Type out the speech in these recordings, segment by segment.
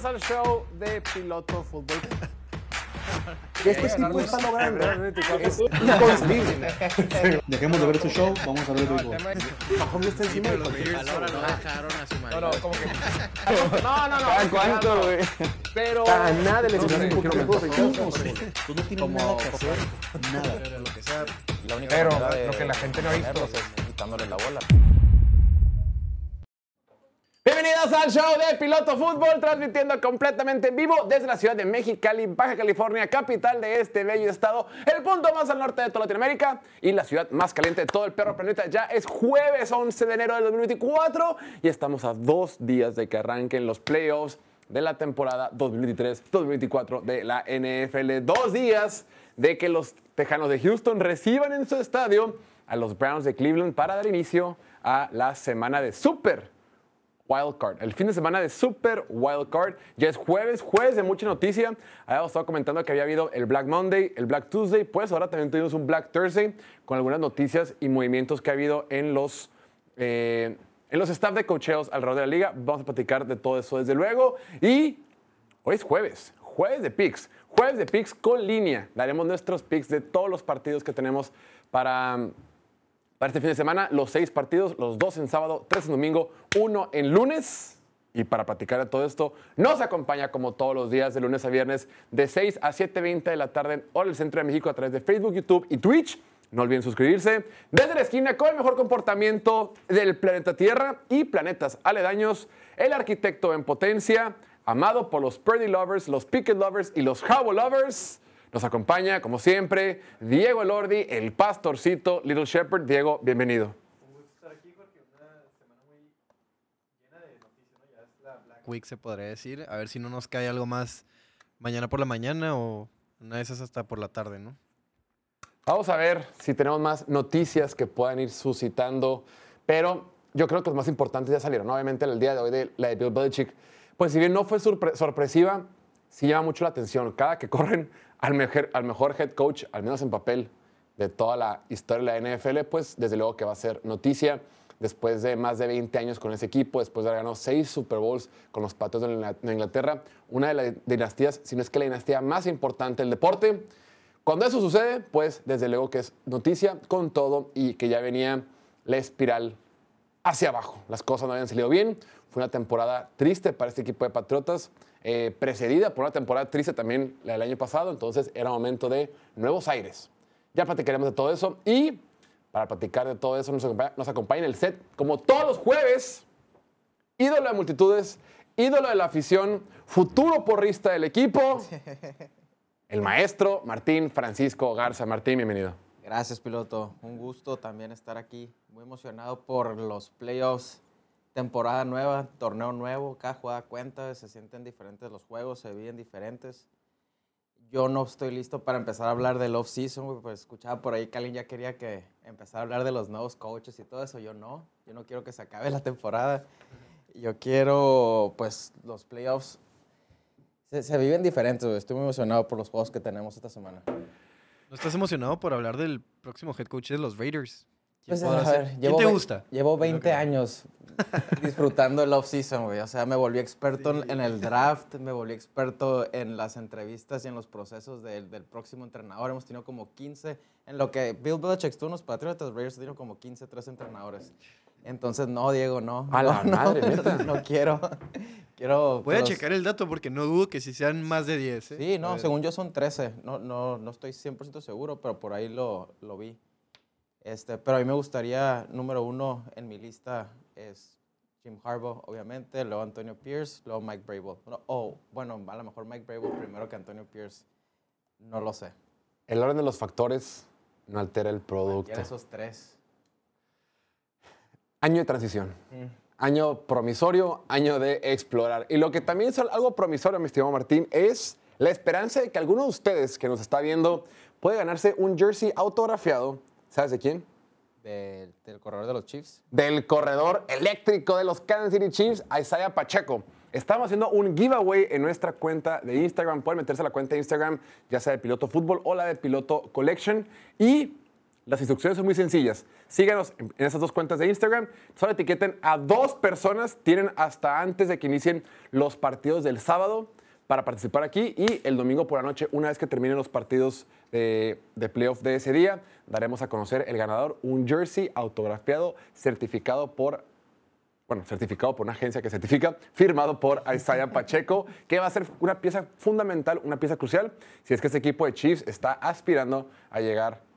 Bienvenidos al show de Piloto Fútbol. Este tipo está logrando es inconcebible. Dejemos de ver este show, vamos a ver el. Mahomes está encima de Los no dejaron a su No, no, marido. como que. No, no, no. ¿Cuánto, güey? Pero. Para nada le un mejor. Tú no tienes nada que hacer, nada. La única Pero manera de lo que la gente no ha visto. es quitándole la bola. Bienvenidos al show de Piloto Fútbol, transmitiendo completamente en vivo desde la ciudad de Mexicali, Baja California, capital de este bello estado, el punto más al norte de toda Latinoamérica y la ciudad más caliente de todo el perro planeta. Ya es jueves 11 de enero del 2024 y estamos a dos días de que arranquen los playoffs de la temporada 2023-2024 de la NFL. Dos días de que los Tejanos de Houston reciban en su estadio a los Browns de Cleveland para dar inicio a la semana de Super Wild Card. El fin de semana de Super Wild Card. Ya es jueves, jueves de mucha noticia. Habíamos estado comentando que había habido el Black Monday, el Black Tuesday. Pues ahora también tuvimos un Black Thursday con algunas noticias y movimientos que ha habido en los, eh, en los staff de cocheos alrededor de la liga. Vamos a platicar de todo eso desde luego. Y hoy es jueves, jueves de picks. Jueves de picks con línea. Daremos nuestros picks de todos los partidos que tenemos para para este fin de semana, los seis partidos, los dos en sábado, tres en domingo, uno en lunes. Y para platicar de todo esto, nos acompaña como todos los días, de lunes a viernes, de 6 a 7.20 de la tarde, hora del centro de México, a través de Facebook, YouTube y Twitch. No olviden suscribirse. Desde la esquina, con el mejor comportamiento del planeta Tierra y planetas aledaños, el arquitecto en potencia, amado por los Purdy Lovers, los Picket Lovers y los Howl Lovers. Nos acompaña, como siempre, Diego Elordi, el pastorcito Little Shepherd. Diego, bienvenido. Week se podría decir. A ver si no nos cae algo más mañana por la mañana o una de esas hasta por la tarde, ¿no? Vamos a ver si tenemos más noticias que puedan ir suscitando, pero yo creo que los más importantes ya salieron. Obviamente, el día de hoy de la de Bill Belichick, pues si bien no fue sorpre- sorpresiva, sí llama mucho la atención. Cada que corren al mejor, al mejor head coach, al menos en papel, de toda la historia de la NFL, pues desde luego que va a ser noticia. Después de más de 20 años con ese equipo, después de haber ganado seis Super Bowls con los Ingla- de Inglaterra, una de las dinastías, si no es que la dinastía más importante del deporte. Cuando eso sucede, pues desde luego que es noticia con todo y que ya venía la espiral hacia abajo. Las cosas no habían salido bien. Fue una temporada triste para este equipo de Patriotas, eh, precedida por una temporada triste también la del año pasado. Entonces era momento de nuevos aires. Ya platicaremos de todo eso y para platicar de todo eso nos acompaña, nos acompaña en el set, como todos los jueves, ídolo de multitudes, ídolo de la afición, futuro porrista del equipo, el maestro Martín Francisco Garza. Martín, bienvenido. Gracias, piloto. Un gusto también estar aquí. Muy emocionado por los playoffs. Temporada nueva, torneo nuevo, cada jugada cuenta, se sienten diferentes los juegos, se viven diferentes. Yo no estoy listo para empezar a hablar del off-season, pues escuchaba por ahí que alguien ya quería que empezara a hablar de los nuevos coaches y todo eso. Yo no, yo no quiero que se acabe la temporada. Yo quiero, pues, los playoffs se, viven diferentes. Estoy muy emocionado por los juegos que tenemos esta semana. ¿No estás emocionado por hablar del próximo head coach de los Raiders? ¿Quién, Pues, a ver, ¿Quién llevo te gusta? Llevo Es lo 20 que- años disfrutando el off-season, güey. O sea, me volví experto en- en el draft, me volví experto en las entrevistas y en los procesos del, del próximo entrenador. Hemos tenido como 15, en lo que Bill Belichick estuvo en los Patriotas, Raiders tenido como 15, tres entrenadores. Entonces, no, Diego, no. A la no, no, madre, neta. No quiero. Quiero. Voy a los- checar el dato porque no dudo que si sean más de 10. ¿eh? Sí, no, según yo son 13. No, no, no estoy 100% seguro, pero por ahí lo, lo vi. Este, pero a mí me gustaría, número uno en mi lista es Jim Harbaugh, obviamente, luego Antonio Pierce, luego Mike Brable. No, oh, bueno, a lo mejor Mike Brable primero que Antonio Pierce. No lo sé. El orden de los factores no altera el producto. De esos tres. Año de transición. Mm. Año promisorio, año de explorar. Y lo que también es algo promisorio, mi estimado Martín, es la esperanza de que alguno de ustedes que nos está viendo puede ganarse un jersey autografiado. ¿Sabes de quién? Del, del corredor de los Chiefs. Del corredor eléctrico de los Kansas City Chiefs, Isaiah Pacheco. Estamos haciendo un giveaway en nuestra cuenta de Instagram. Pueden meterse a la cuenta de Instagram, ya sea de Piloto Fútbol o la de Piloto Collection. Y Las instrucciones son muy sencillas. Síganos en esas dos cuentas de Instagram. Solo etiqueten a dos personas. Tienen hasta antes de que inicien los partidos del sábado para participar aquí. Y el domingo por la noche, una vez que terminen los partidos de, de playoff de ese día, daremos a conocer el ganador, un jersey autografiado, certificado por bueno, certificado por una agencia que certifica, firmado por Isaiah Pacheco, que va a ser una pieza fundamental, una pieza crucial, si es que este equipo de Chiefs está aspirando a llegar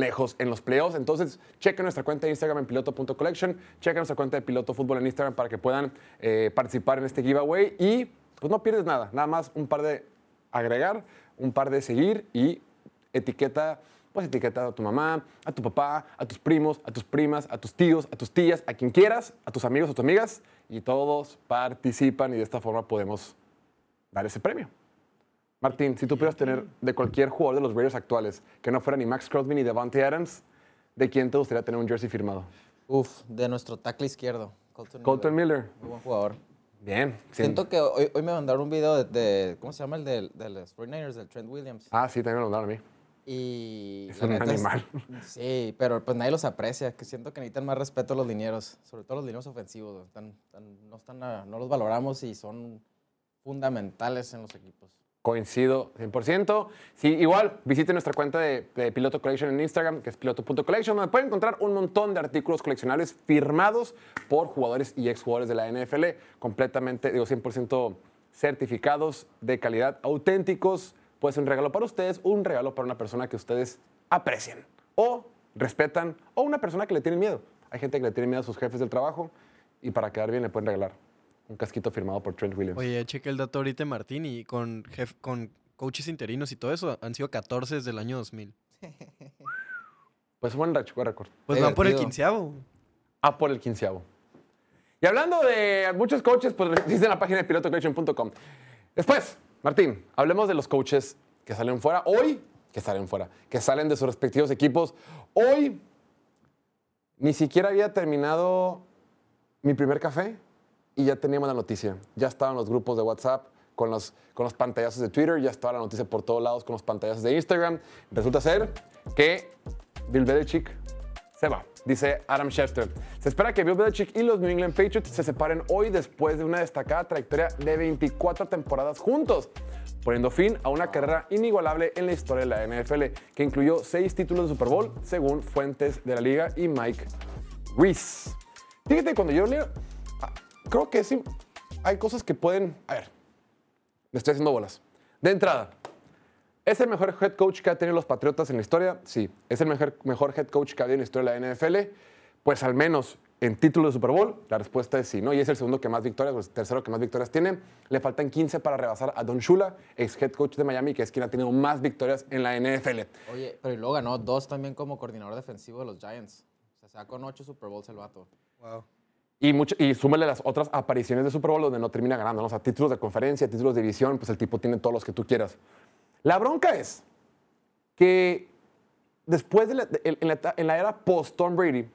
lejos en los playoffs. Entonces, chequen nuestra cuenta de Instagram en piloto.collection, chequen nuestra cuenta de Piloto Fútbol en Instagram para que puedan eh, participar en este giveaway y pues no pierdes nada, nada más un par de agregar, un par de seguir y etiqueta, pues etiqueta a tu mamá, a tu papá, a tus primos, a tus primas, a tus tíos, a tus tías, a quien quieras, a tus amigos, a tus amigas y todos participan y de esta forma podemos dar ese premio. Martín, si tú pudieras tener de cualquier jugador de los Raiders actuales, que no fuera ni Max Crosby ni Devante Adams, ¿de quién te gustaría tener un jersey firmado? Uf, de nuestro tackle izquierdo. Colton, Colton Miller. Muy buen jugador. Bien. Siento que hoy, hoy me mandaron un video de, de- ¿cómo se llama el de, de los 49ers, del Trent Williams? Ah, sí, también me lo mandaron a mí. Y Es un animal. sí, pero pues nadie los aprecia, que siento que necesitan más respeto a los linieros, sobre todo los linieros ofensivos. Están- están- no, están a- no los valoramos y son fundamentales en los equipos. Coincido 100%. Sí, igual, visiten nuestra cuenta de, de Piloto Collection en Instagram, que es piloto.collection, donde pueden encontrar un montón de artículos coleccionables firmados por jugadores y exjugadores de la NFL, completamente, digo, 100% certificados, de calidad, auténticos. Puede ser un regalo para ustedes, un regalo para una persona que ustedes aprecian o respetan, o una persona que le tiene miedo. Hay gente que le tiene miedo a sus jefes del trabajo y para quedar bien le pueden regalar un casquito firmado por Trent Williams. Oye, cheque el dato ahorita, Martín, y con, jef- con coaches interinos y todo eso, han sido 14 desde el año 2000. Pues buen récord. Pues van por el quinceavo. a por el quinceavo. Y hablando de muchos coaches, pues visiten la página de pilotocoaching.com. Después, Martín, hablemos de los coaches que salen fuera hoy, que salen fuera, que salen de sus respectivos equipos. Hoy ni siquiera había terminado mi primer café y ya teníamos la noticia. Ya estaban los grupos de WhatsApp con los, con los pantallazos de Twitter, ya estaba la noticia por todos lados con los pantallazos de Instagram. Resulta ser que Bill Belichick se va, dice Adam Schefter. Se espera que Bill Belichick y los New England Patriots se separen hoy después de una destacada trayectoria de 24 temporadas juntos, poniendo fin a una carrera inigualable en la historia de la NFL, que incluyó seis títulos de Super Bowl, según fuentes de la liga y Mike Reese. Fíjate, cuando yo leo, creo que sí, hay cosas que pueden, a ver, me estoy haciendo bolas. De entrada, ¿Es el mejor head coach que ha tenido los Patriotas en la historia? Sí. ¿Es el mejor, mejor head coach que ha habido en la historia de la NFL? Pues al menos en título de Super Bowl, la respuesta es sí, ¿no? Y es el segundo que más victorias, o el tercero que más victorias tiene. Le faltan 15 para rebasar a Don Shula, ex head coach de Miami, que es quien ha tenido más victorias en la NFL. Oye, pero y luego ganó dos también como coordinador defensivo de los Giants. O sea, con ocho Super Bowls el vato. Wow. Y, mucho, las otras apariciones de Super Bowl donde no termina ganando, ¿no? O sea, títulos de conferencia, títulos de división, pues el tipo tiene todos los que tú quieras. La bronca es que después de en la era post-Tom Brady,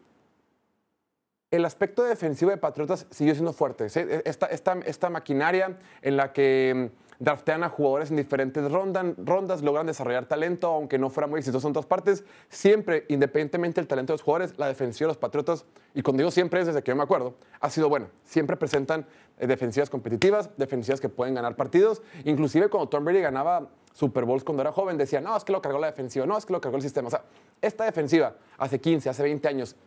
el aspecto defensivo de Patriotas siguió siendo fuerte. ¿sí? Esta, maquinaria en la que mm, draftean a jugadores en diferentes rondan- rondas, logran desarrollar talento, aunque no fuera muy exitoso en otras partes, siempre, independientemente del talento de los jugadores, la defensiva de los Patriotas, y cuando digo siempre es desde que yo me acuerdo, ha sido buena. Siempre presentan eh, defensivas competitivas, defensivas que pueden ganar partidos. Inclusive cuando Tom Brady ganaba Super Bowls cuando era joven, decía, no, es que lo cargó la defensiva, no, es que lo cargó el sistema. O sea, esta defensiva hace 15, hace 20 años,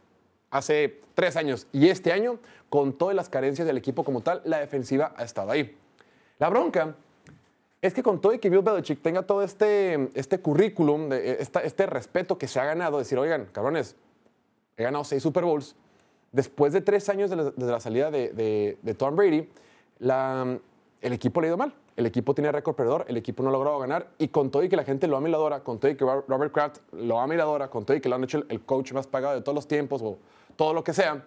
hace 3 años y este año, con todas las carencias del equipo como tal, la defensiva ha estado ahí. La bronca es que con todo y que Bill Belichick tenga todo este, este currículum, esta- este respeto que se ha ganado, decir, oigan, cabrones, he ganado seis Super Bowls. Después de tres años de la- salida de, Tom Brady, el equipo le ha ido mal. El equipo tiene récord perdedor, el equipo no ha logrado ganar. Y con todo y que la gente lo ama y lo adora, con todo y que Ro- Robert Kraft lo ama y lo adora, con todo y que lo han hecho el, el coach más pagado de todos los tiempos o todo lo que sea,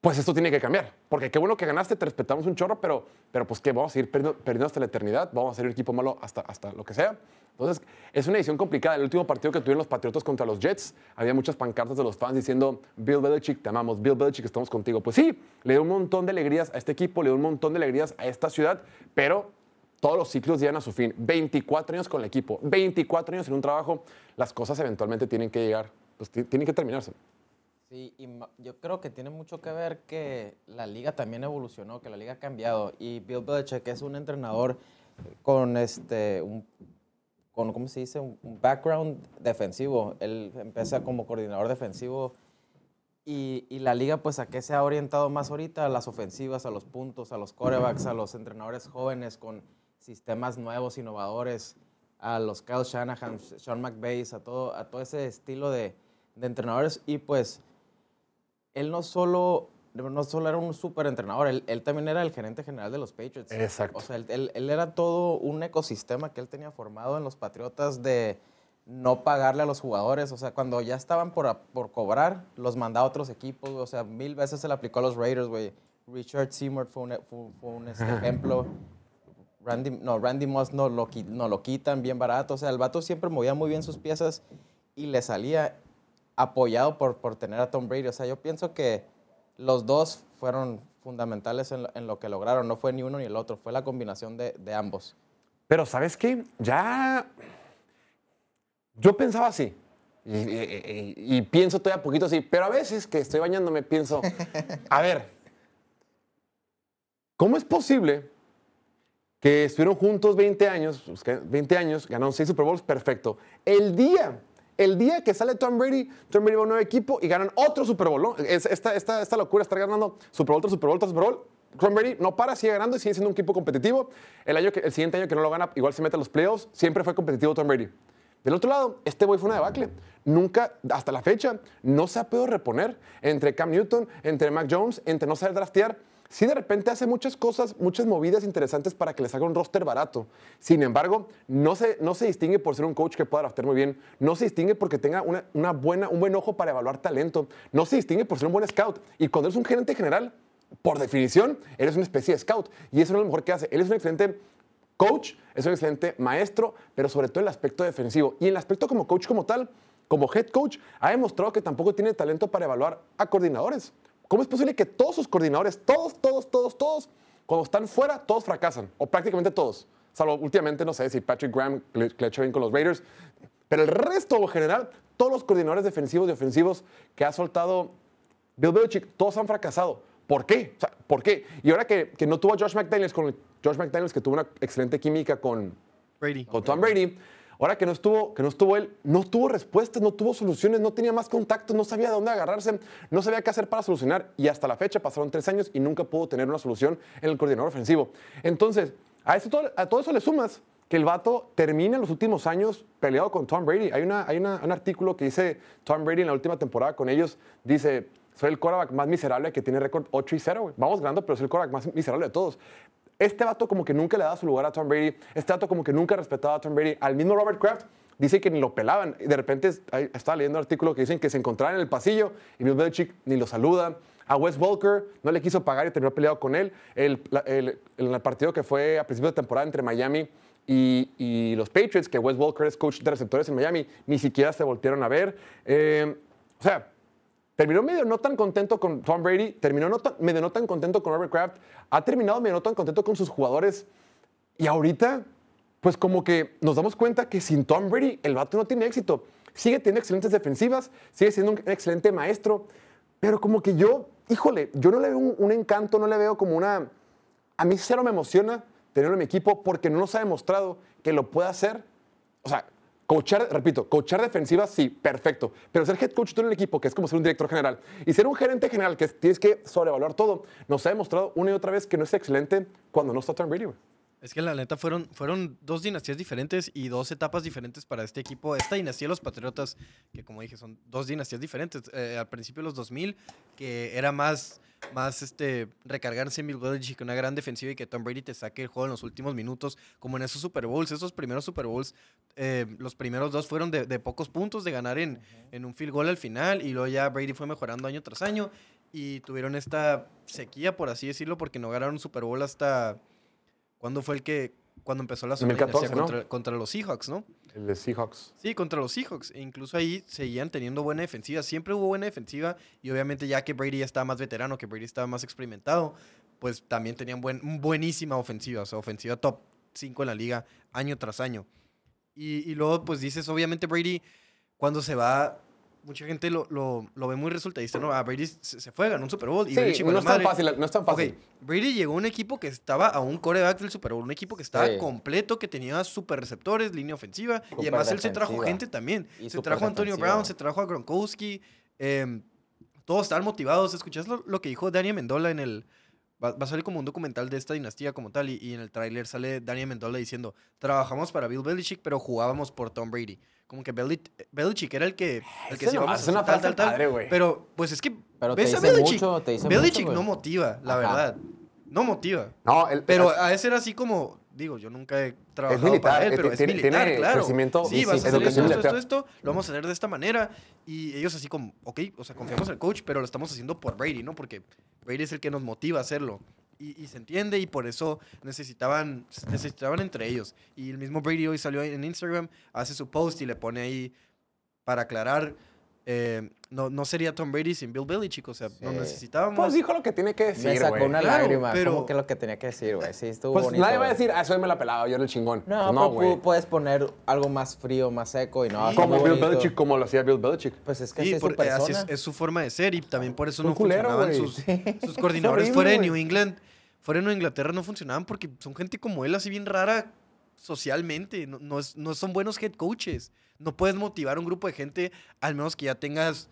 pues esto tiene que cambiar. Porque qué bueno que ganaste, te respetamos un chorro, pero, pero pues que vamos a seguir perdiendo, perdiendo hasta la eternidad, vamos a ser un equipo malo hasta, hasta lo que sea. Entonces, es una edición complicada. El último partido que tuvieron los Patriotas contra los Jets, había muchas pancartas de los fans diciendo, Bill Belichick, te amamos, Bill Belichick, estamos contigo. Pues sí, le dio un montón de alegrías a este equipo, le dio un montón de alegrías a esta ciudad, pero todos los ciclos llegan a su fin. 24 años con el equipo, 24 años en un trabajo, las cosas eventualmente tienen que llegar pues ti- tienen que terminarse. Sí, y yo creo que tiene mucho que ver que la liga también evolucionó, que la liga ha cambiado. Y Bill Belichick es un entrenador con este, un, con, ¿cómo se dice? Un, un background defensivo. Él empieza como coordinador defensivo. Y, y la liga, pues, ¿a qué se ha orientado más ahorita? A las ofensivas, a los puntos, a los corebacks, a los entrenadores jóvenes con sistemas nuevos, innovadores, a los Kyle Shanahan, Sean McVay, a todo, a todo ese estilo de, de entrenadores. Y pues, él no solo, no solo era un súper entrenador, él, él también era el gerente general de los Patriots. Exacto. O sea, él, él- él era todo un ecosistema que él tenía formado en los Patriotas de no pagarle a los jugadores. O sea, cuando ya estaban por, por cobrar, los mandaba a otros equipos. O sea, mil veces se le aplicó a los Raiders, güey. Richard Seymour fue un, fue, fue un, este, ejemplo. Randy, no, Randy Moss no lo, no lo quitan bien barato. O sea, el vato siempre movía muy bien sus piezas y le salía apoyado por, por tener a Tom Brady. O sea, yo pienso que los dos fueron fundamentales en lo, en lo que lograron. No fue ni uno ni el otro, fue la combinación de, de ambos. Pero ¿sabes qué? Ya... Yo pensaba así. Y, y- y- y pienso todavía poquito así. Pero a veces que estoy bañándome pienso, a ver, ¿cómo es posible que estuvieron juntos 20 años, pues, que 20 años, ganaron 6 Super Bowls, perfecto. El día, el día que sale Tom Brady, Tom Brady va a un nuevo equipo y ganan otro Super Bowl, esta, locura, estar ganando Super Bowl tras Super Bowl tras Super Bowl. Tom Brady no para, sigue ganando y sigue siendo un equipo competitivo. El, año que, el siguiente año que no lo gana, igual se mete a los playoffs, siempre fue competitivo Tom Brady. Del otro lado, este güey fue una debacle. Nunca, hasta la fecha, no se ha podido reponer entre Cam Newton, entre Mac Jones, entre no saber draftear. Sí, de repente hace muchas cosas, muchas movidas interesantes para que les haga un roster barato. Sin embargo, no se, no se distingue por ser un coach que pueda draftear muy bien. No se distingue porque tenga una, buena, un buen ojo para evaluar talento. No se distingue por ser un buen scout. Y cuando eres un gerente general, por definición, eres una especie de scout. Y eso es lo mejor que hace. Él es un excelente coach, es un excelente maestro, pero sobre todo el aspecto defensivo. Y el aspecto como coach como tal, como head coach, ha demostrado que tampoco tiene talento para evaluar a coordinadores. ¿Cómo es posible que todos sus coordinadores, todos, todos, todos, todos, cuando están fuera, todos fracasan? O prácticamente todos. Salvo últimamente, no sé si Patrick Graham le le echó bien con los Raiders. Pero el resto, en general, todos los coordinadores defensivos y ofensivos que ha soltado Bill Belichick, todos han fracasado. ¿Por qué? O sea, ¿Por qué? Y ahora que, que no tuvo a Josh McDaniels, con Josh McDaniels que tuvo una excelente química con, Brady. con Tom Brady, ahora que no, estuvo, que no estuvo él, no tuvo respuestas, no tuvo soluciones, no tenía más contactos, no sabía de dónde agarrarse, no sabía qué hacer para solucionar. Y hasta la fecha pasaron tres años y nunca pudo tener una solución en el coordinador ofensivo. Entonces, a, eso, a todo eso le sumas que el vato termina en los últimos años peleado con Tom Brady. Hay, una, hay un artículo que dice Tom Brady en la última temporada con ellos, dice, soy el quarterback más miserable que tiene récord 8 y 0. güey. Vamos ganando, pero soy el quarterback más miserable de todos. Este vato como que nunca le daba su lugar a Tom Brady. Este vato como que nunca respetaba a Tom Brady. Al mismo Robert Kraft dice que ni lo pelaban. De repente estaba leyendo un artículo que dicen que se encontraban en el pasillo y Bill Belichick ni lo saluda. A Wes Walker no le quiso pagar y terminó peleado con él. El, el- partido que fue a principio de temporada entre Miami y, y los Patriots, que Wes Walker es coach de receptores en Miami, ni siquiera se voltearon a ver. Eh, o sea, Terminó medio no tan contento con Tom Brady, terminó no medio no tan contento con Robert Kraft, ha terminado medio no tan contento con sus jugadores. Y ahorita, pues como que nos damos cuenta que sin Tom Brady el vato no tiene éxito. Sigue teniendo excelentes defensivas, sigue siendo un excelente maestro, pero como que yo, híjole, yo no le veo un, encanto, no le veo como una... A mí cero me emociona tenerlo en mi equipo porque no nos ha demostrado que lo puede hacer. O sea, coachar, repito, coachar defensivas, sí, perfecto. Pero ser head coach en el equipo, que es como ser un director general, y ser un gerente general, que es- tienes que sobrevaluar todo, nos ha demostrado una y otra vez que no es excelente cuando no está Tom Brady. Es que la neta fueron, fueron dos dinastías diferentes y dos etapas diferentes para este equipo. Esta dinastía de los Patriotas, que como dije, son dos dinastías diferentes. Eh, al principio de los 2000, que era más, más este, recargarse en Belichick, una gran defensiva y que Tom Brady te saque el juego en los últimos minutos, como en esos Super Bowls. Esos primeros Super Bowls, eh, los primeros dos fueron de, de pocos puntos, de ganar en, en un field goal al final y luego ya Brady fue mejorando año tras año y tuvieron esta sequía, por así decirlo, porque no ganaron un Super Bowl hasta... ¿Cuándo fue el que, cuando empezó la segunda 2014, dinastía ¿no? contra, contra los Seahawks, no? El de Seahawks. Sí, contra los Seahawks. E incluso ahí seguían teniendo buena defensiva. Siempre hubo buena defensiva y obviamente ya que Brady ya estaba más veterano, que Brady estaba más experimentado, pues también tenían buen, buenísima ofensiva, o sea, ofensiva top 5 en la liga año tras año. Y, y luego pues dices, obviamente Brady cuando se va mucha gente lo, lo, lo ve muy resultadista, ¿no? A Brady se, se fue, ganó un Super Bowl. Y Sí, Belichick no es tan fácil, no es tan fácil. Brady llegó a un equipo que estaba a un coreback del Super Bowl, un equipo que estaba Sí. completo, que tenía super receptores, línea ofensiva, y además él se trajo gente también. Y se trajo a Antonio defensiva. Brown, se trajo a Gronkowski, em, todos estaban motivados. ¿Escuchas lo, lo que dijo Daniel Mendola en el... Va, va a salir como un documental de esta dinastía como tal, y, y en el tráiler sale Daniel Mendola diciendo, trabajamos para Bill Belichick, pero jugábamos por Tom Brady. Como que Belich- Belichick era el que, el que sí, no, vamos a es una hacer tal, tal, tal. padre, güey. Pero, pues es que Pero te ves a dice Belichick. mucho, te dice Belichick mucho, no motiva, la Ajá. verdad. No motiva. No, el- Pero el- a ese era así como, digo, yo nunca he trabajado militar, para él, eh, pero es tiene- militar, tiene claro. crecimiento sí, y vas sí, a hacer esto, educación esto, esto, esto, lo vamos a hacer de esta manera. Y ellos así como, ok, o sea, confiamos en el coach, pero lo estamos haciendo por Brady, ¿no? Porque Brady es el que nos motiva a hacerlo. Y, y se entiende y por eso necesitaban, necesitaban entre ellos. Y el mismo Brady hoy salió en Instagram, hace su post y le pone ahí para aclarar, eh, no, no sería Tom Brady sin Bill Belichick, o sea, no Sí. necesitábamos... Pues dijo lo que tiene que decir, Me sacó güey. una Claro, lágrima, pero- como que lo que tenía que decir, güey. Sí, estuvo Pues bonito. nadie va a decir, ah, eso me la pelaba, yo era el chingón. No, Pues no no, güey. puedes poner algo más frío, más seco y no. Sí. Como Bill. Belichick, como lo hacía Bill Belichick. Pues es que Sí, así es por- su eh, así es, es su forma de ser y también por eso Un no culero, funcionaban güey. sus, sus coordinadores fuera de. New England. Fuera de Inglaterra no funcionaban porque son gente como él, así bien rara socialmente. No, no es- no son buenos head coaches. No puedes motivar a un grupo de gente al menos que ya tengas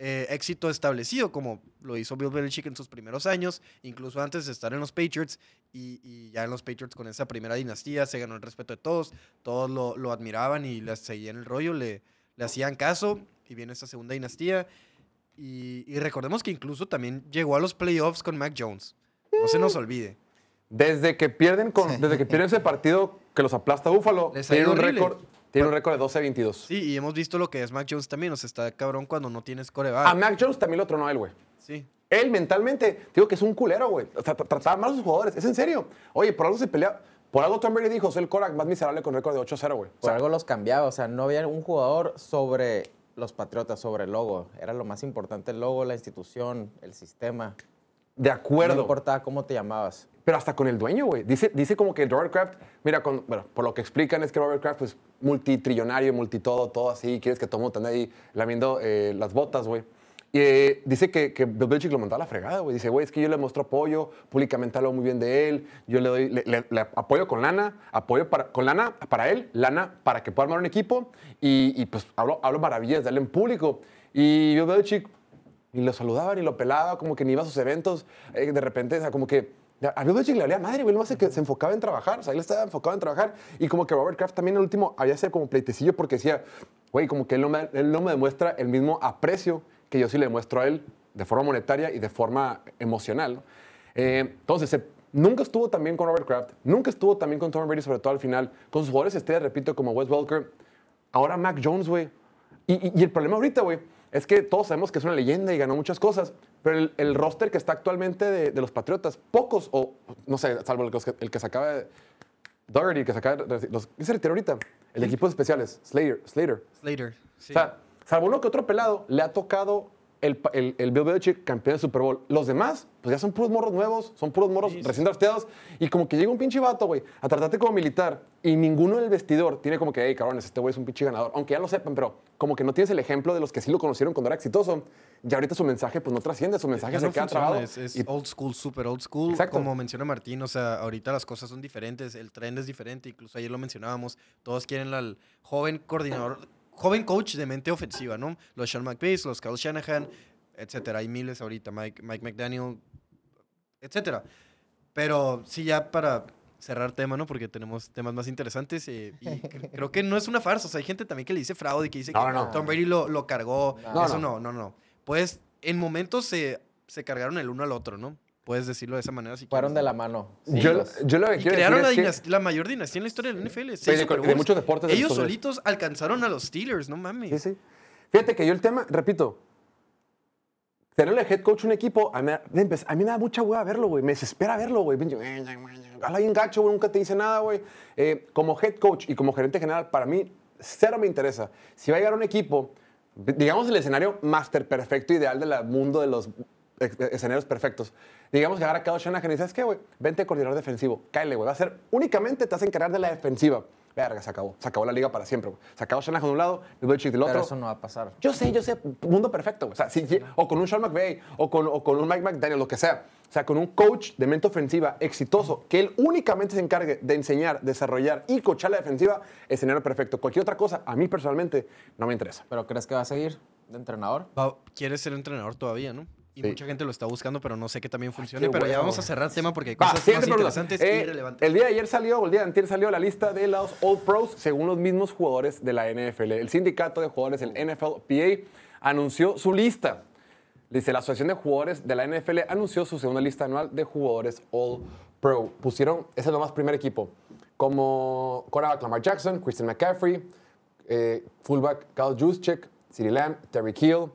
eh, éxito establecido, como lo hizo Bill Belichick en sus primeros años, incluso antes de estar en los Patriots. Y, y ya en los Patriots con esa primera dinastía se ganó el respeto de todos. Todos lo, lo admiraban y le seguían el rollo, le, le hacían caso. Y viene esta segunda dinastía. Y, y recordemos que incluso también llegó a los playoffs con Mac Jones. No se nos olvide. Desde que pierden con, desde que pierden ese partido que los aplasta Búfalo, ido un récord, tienen un récord de 12-22. Sí, y hemos visto lo que es Mac Jones también. O sea, está cabrón cuando no tienes coreback. A Mac Jones también lo tronó a él, güey. Sí. Él mentalmente, digo que es un culero, güey. O sea, tra- trataba mal a sus jugadores. Es en serio. Oye, por algo se pelea. Por algo Tom Brady dijo, soy el Korak más miserable con récord de 8-0, güey. O Por sea, algo los cambiaba. O sea, no había un jugador sobre los Patriotas, sobre el logo. Era lo más importante el logo, la institución, el sistema. De No acuerdo. importaba cómo te llamabas. Pero hasta con el dueño, güey. Dice, dice como que Robert Kraft, mira, con- bueno, por lo que explican es que Robert Kraft es multitrillonario, multitodo, todo así. Quieres que todo mundo ande ahí lamiendo eh, las botas, güey. Y eh, dice que, que Bill Belichick lo mandó a la fregada, güey. Dice, güey, es que yo le muestro apoyo, públicamente hablo muy bien de él, yo le doy, le, le- le apoyo con lana, apoyo para, con lana para él, lana para que pueda armar un equipo y, y, pues hablo, hablo maravillas de él en público. Y Bill Belichick ni lo saludaba, ni lo pelaba, como que ni iba a sus eventos. eh, de repente, o sea, como que a Belichick le valía madre, güey. Más que se enfocaba en trabajar. O sea, él estaba enfocado en trabajar. Y como que Robert Kraft también el último había sido como pleitecillo porque decía, güey, como que él no, me, él no me demuestra el mismo aprecio que yo sí le demuestro a él de forma monetaria y de forma emocional. Eh, entonces, se- nunca estuvo también con Robert Kraft, nunca estuvo también con Tom Brady, sobre todo al final, con sus jugadores estrellas, repito, como Wes Welker. Ahora Mac Jones, güey. Y, y- y el problema ahorita, güey, es que todos sabemos que es una leyenda y ganó muchas cosas, pero el, el roster que está actualmente de, de los Patriotas, pocos, o no sé, salvo el que, el que se acaba de. Dougherty, que se acaba de. Los, ¿Quién se retiró ahorita? El de equipos especiales, Slater. Slater. Slater. Sí. O sea, salvo uno que otro pelado, le ha tocado el, el, el Bill Belichick campeón de Super Bowl. Los demás, pues ya son puros morros nuevos, son puros morros recién drafteados. Y como que llega un pinche vato, güey, a tratarte como militar. Y ninguno en el vestidor tiene como que, hey, cabrones, este güey es un pinche ganador. Aunque ya lo sepan, pero como que no tienes el ejemplo de los que sí lo conocieron cuando era exitoso. Y ahorita su mensaje, pues no trasciende, su mensaje Ya se no queda funciona, trabado. Es, es Y- old school, super old school. Exacto. Como menciona Martín, o sea, ahorita las cosas son diferentes, el trend es diferente, incluso ayer lo mencionábamos, todos quieren al joven coordinador, joven coach de mente ofensiva, ¿no? Los Sean McVay, los Kyle Shanahan, etcétera. Hay miles ahorita, Mike, Mike McDaniel, etcétera. Pero sí, ya para cerrar tema, ¿no? Porque tenemos temas más interesantes eh, y cre- creo que no es una farsa. O sea, hay gente también que le dice fraude, que dice No, que no. Tom Brady lo, lo cargó. No, Eso no. no, no, no. Pues en momentos se, se cargaron el uno al otro, ¿no? Puedes decirlo de esa manera si Fueron quieres. de la mano. sí, yo, los- yo lo que Y quiero crearon la, decir es que- dinastía- la mayor dinastía en la historia del NFL. seis de- de muchos deportes de Ellos solitos alcanzaron a los Steelers, no mames. Sí, sí. Fíjate que yo el tema, repito, tenerle head coach a un equipo, a mí, a mí me da mucha hueva verlo, güey. Me desespera verlo, güey. Habla bien gacho, güey. Nunca te dice nada, güey. Eh, como head coach y como gerente general, para mí, cero me interesa. Si va a llegar un equipo, digamos el escenario máster perfecto, ideal del mundo de los escenarios perfectos. Digamos que agarra a Kyle Shanahan y dices, ¿qué, güey? Vente coordinador defensivo. Cáele, güey. Va a ser, únicamente te vas a encargar de la defensiva. verga, se acabó. Se acabó la liga para siempre, güey. Se acabó Shanahan de un lado, Bill Belichick del otro. Pero eso no va a pasar. Yo sé, yo sé, mundo perfecto. O, sea, si- si- o con un Sean McVay, o con, o con un Mike McDaniel, lo que sea. O sea, con un coach de mente ofensiva exitoso, que él únicamente se encargue de enseñar, desarrollar y coachar la defensiva, escenario perfecto. Cualquier otra cosa, a mí personalmente, no me interesa. ¿Pero crees que va a seguir de entrenador? Va- quiere ser entrenador todavía, ¿no? Y Sí. mucha gente lo está buscando, pero no sé que también funcione. qué pero ya vamos a cerrar tema porque hay Va, cosas siguiente más interesantes Eh, y relevantes. El día de ayer salió, el día de antier salió la lista de los All Pros según los mismos jugadores de la NFL. El sindicato de jugadores, el NFLPA, anunció su lista. Dice, la Asociación de Jugadores de la NFL anunció su segunda lista anual de jugadores All Pro. Pusieron, ese es lo más primer equipo, como quarterback Lamar Jackson, Christian McCaffrey, eh, fullback Kyle Juszczyk, CeeDee Lamb, Terry Kill,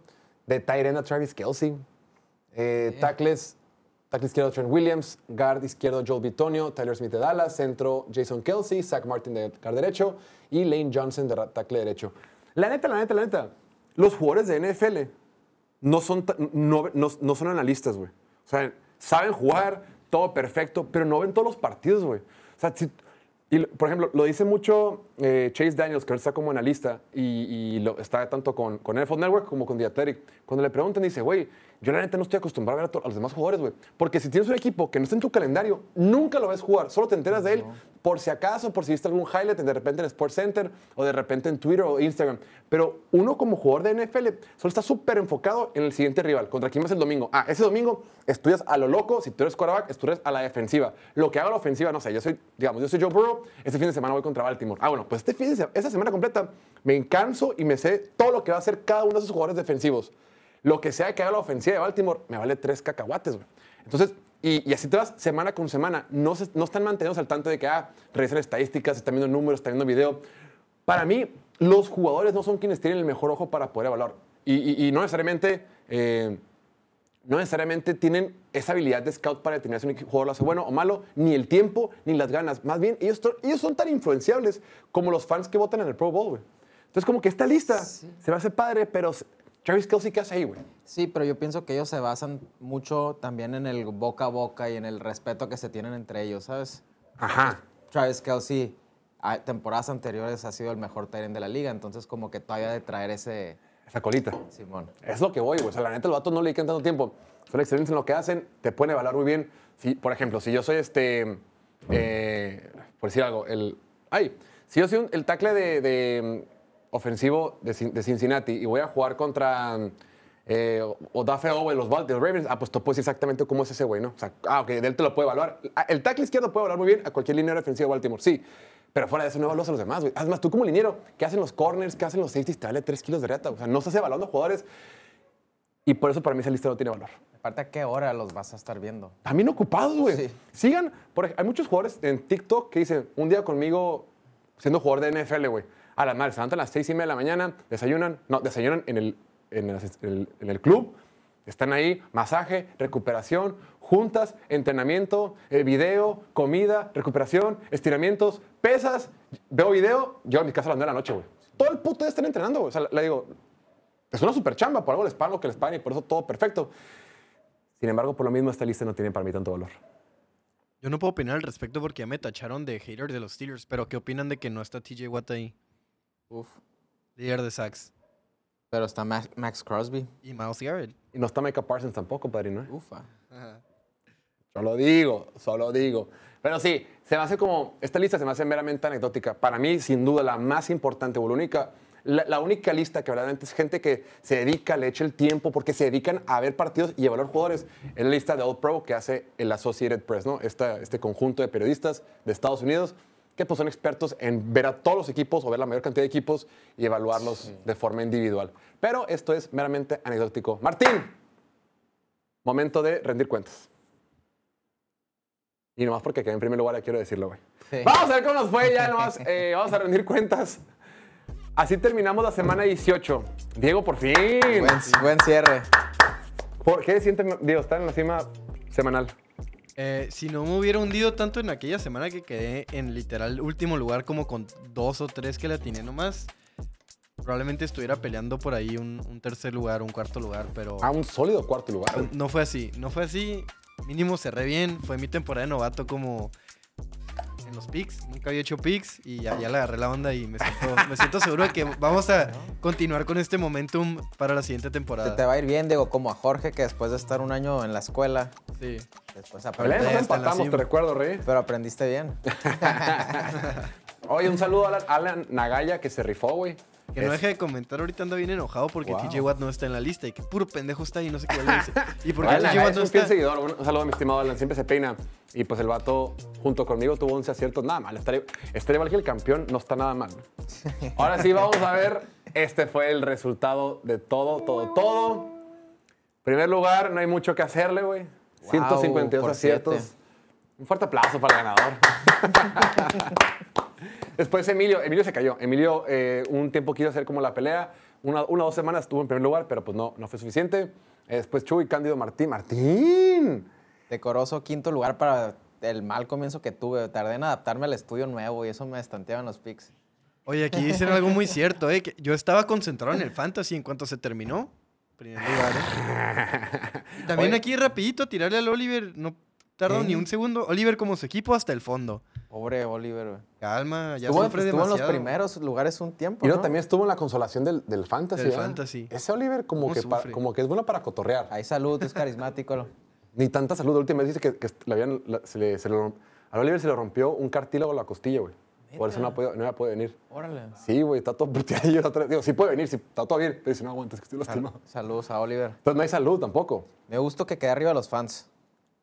de tight end Travis Kelsey, eh, tackles, tackle izquierdo Trent Williams, guard izquierdo Joel Bitonio, Tyler Smith de Dallas, centro Jason Kelsey, Zach Martin de guard derecho y Lane Johnson de tackle derecho. La neta, la neta, la neta, los jugadores de NFL no son, no, no- no son analistas, güey. O sea, saben jugar, todo perfecto, pero no ven todos los partidos, güey. O sea, si- y, lo- por ejemplo, lo dice mucho eh, Chase Daniels, que ahora está como analista y, y lo, está tanto con, con NFL Network como con The Athletic. Cuando le preguntan, dice, güey, yo la neta no estoy acostumbrado a ver a, a los demás jugadores, güey. Porque si tienes un equipo que no está en tu calendario, nunca lo ves jugar. Solo te enteras de él por si acaso, por si viste algún highlight de repente en Sports Center o de repente en Twitter o Instagram. Pero uno como jugador de NFL solo está súper enfocado en el siguiente rival. ¿Contra quién vas el domingo? Ah, ese domingo estudias a lo loco. Si tú eres quarterback, estudias a la defensiva. Lo que haga la ofensiva, no sé. Yo soy, digamos, yo soy Joe Burrow. Este fin de semana voy contra Baltimore. Ah, bueno, pues este fin de se- esta semana completa me canso y me sé todo lo que va a hacer cada uno de esos jugadores defensivos. Lo que sea que haga la ofensiva de Baltimore, me vale tres cacahuates, güey. Entonces, y, y así te vas semana con semana. No, se- no están mantenidos al tanto de que, ah, revisan estadísticas, están viendo números, están viendo video. Para mí, los jugadores no son quienes tienen el mejor ojo para poder evaluar. Y, y- y no necesariamente... eh, no necesariamente tienen esa habilidad de scout para determinar si un jugador lo hace bueno o malo, ni el tiempo, ni las ganas. Más bien, ellos, ellos son tan influenciables como los fans que votan en el Pro Bowl, güey. Entonces, como que esta lista se me hace padre, pero Travis Kelsey, ¿qué hace ahí, güey? Sí, pero yo pienso que ellos se basan mucho también en el boca a boca y en el respeto que se tienen entre ellos, ¿sabes? Ajá. Travis Kelsey, a temporadas anteriores ha sido el mejor end de la liga, entonces como que todavía de traer ese Esa colita. Simón. Es lo que voy, güey. O sea, la neta, los vatos no le dedican tanto tiempo. Son excelentes en lo que hacen, te pueden evaluar muy bien. Si, por ejemplo, si yo soy este. eh, por decir algo, el. Ay, si yo soy un- el tackle de, de, ofensivo de, Cin- de Cincinnati y voy a jugar contra. Eh, o Dafe Owe, los, los Ravens, ah, pues tú puedes decir exactamente cómo es ese güey, ¿no? O sea, ah, ok, él te lo puede evaluar. Ah, El tackle izquierdo puede evaluar muy bien a cualquier línea defensiva de Baltimore, sí. Pero fuera de eso no evalúas a los demás, güey. Además, tú como liniero, ¿qué hacen los corners? ¿Qué hacen los safeties? Te vale 3 kilos de reata. O sea, no estás evaluando jugadores. Y por eso para mí esa lista no tiene valor. Aparte, ¿a qué hora los vas a estar viendo? También ocupados, güey. Sí. Sigan, por hay muchos jugadores en TikTok que dicen, un día conmigo siendo jugador de NFL, güey. A las madres, se levantan a las seis y media de la mañana, desayunan, no, desayunan en el, en el, en el- club, están ahí, masaje, recuperación, juntas, entrenamiento, eh, video, comida, recuperación, estiramientos, pesas, veo video, yo a mi casa a las nueve de la noche, güey. Todo el puto día están entrenando. O sea, le digo, es una super chamba, por algo les pagan lo que les pagan y por eso todo perfecto. Sin embargo, por lo mismo, esta lista no tiene para mí tanto valor. Yo no puedo opinar al respecto porque ya me tacharon de hater de los Steelers, pero ¿qué opinan de que no está TJ Watt ahí? Uf. Líder de sacks. Pero está Max, Max Crosby. Y Miles Garrett. Y no está Micah Parsons tampoco, padrino. ¿eh? Ufa. Solo digo, solo digo. Pero sí, se me hace como, esta lista se me hace meramente anecdótica. Para mí, sin duda, la más importante o la única, la, la única lista que verdaderamente es gente que se dedica, le echa el tiempo, porque se dedican a ver partidos y evaluar jugadores. Es la lista de All Pro que hace el Associated Press, ¿no? Esta- este conjunto de periodistas de Estados Unidos que pues, son expertos en ver a todos los equipos o ver la mayor cantidad de equipos y evaluarlos de forma individual. Pero esto es meramente anecdótico. Martín, momento de rendir cuentas. Y nomás porque quedé en primer lugar, ya quiero decirlo, güey. Sí. Vamos a ver cómo nos fue, ya nomás. eh, vamos a rendir cuentas. Así terminamos la semana 18. Diego, por fin. Buen, buen cierre. ¿Por qué siente, Diego, estar en la cima semanal? Eh, si no me hubiera hundido tanto en aquella semana que quedé en literal último lugar, como con dos o tres que la atiné nomás, probablemente estuviera peleando por ahí un, un tercer lugar, un cuarto lugar, pero A un sólido cuarto lugar. no fue así. No fue así. Mínimo cerré bien. Fue mi temporada de novato como en los picks. Nunca había hecho picks y ya, ya le agarré la onda y me siento, me siento seguro de que vamos a continuar con este momentum para la siguiente Se temporada. te va a ir bien, Diego, como a Jorge, que después de estar un año en la escuela, Sí. después aprendiste. nos empatamos, te recuerdo, Rey. Pero aprendiste bien. Oye, un saludo a Alan, Alan Nagaya que se rifó, güey. Que no deje de comentar, ahorita anda bien enojado porque Wow. TJ Watt no está en la lista y que puro pendejo está ahí, no sé qué le dice. ¿Y por qué Alan TJ Watt es no un está? seguidor. Un, un saludo a mi estimado Alan, siempre se peina. Y pues el vato, junto conmigo, tuvo 11 aciertos. Nada mal, estaría, estaría igual que el campeón, no está nada mal. Ahora sí, vamos a ver. Este fue el resultado de todo, todo, todo. Primer lugar, no hay mucho que hacerle, güey. Wow, 152 por aciertos. siete. Un fuerte aplauso para el ganador. Después Emilio, Emilio se cayó. Emilio eh, un tiempo quiso hacer como la pelea. Una, una o dos semanas estuvo en primer lugar, pero pues no, no fue suficiente. Eh, después Chuy, Cándido Martín. ¡Martín! Decoroso quinto lugar para el mal comienzo que tuve. Tardé en adaptarme al estudio nuevo y eso me estanteaban los picks. Oye, aquí dicen algo muy cierto, ¿eh? Que yo estaba concentrado en el fantasy en cuanto se terminó. Primer lugar, ¿eh? Y también Oye. aquí rapidito tirarle al Oliver, no tardó ¿Eh? ni un segundo. Oliver como su equipo hasta el fondo. Pobre Oliver, güey. Calma, ya Estuvo, sufre estuvo en los demasiado. primeros lugares un tiempo, Y no, ¿no? también estuvo en la consolación del, del fantasy. Del ¿verdad? fantasy. Ese Oliver como ¿Cómo que, pa- como que es bueno para cotorrear. Hay salud, es carismático. Ni tanta salud. La última vez dice que, que le habían, la- se le, se le rom- a Oliver se le rompió un cartílago a la costilla, güey. Por eso no, ha podido- no había podido venir. Órale. Sí, güey, está todo todo- Digo, sí puede venir, sí, está todo bien, pero si no aguantas, que estoy lastimado. Saludos a Oliver. Entonces no hay salud tampoco. Me gustó que quedé arriba de los fans.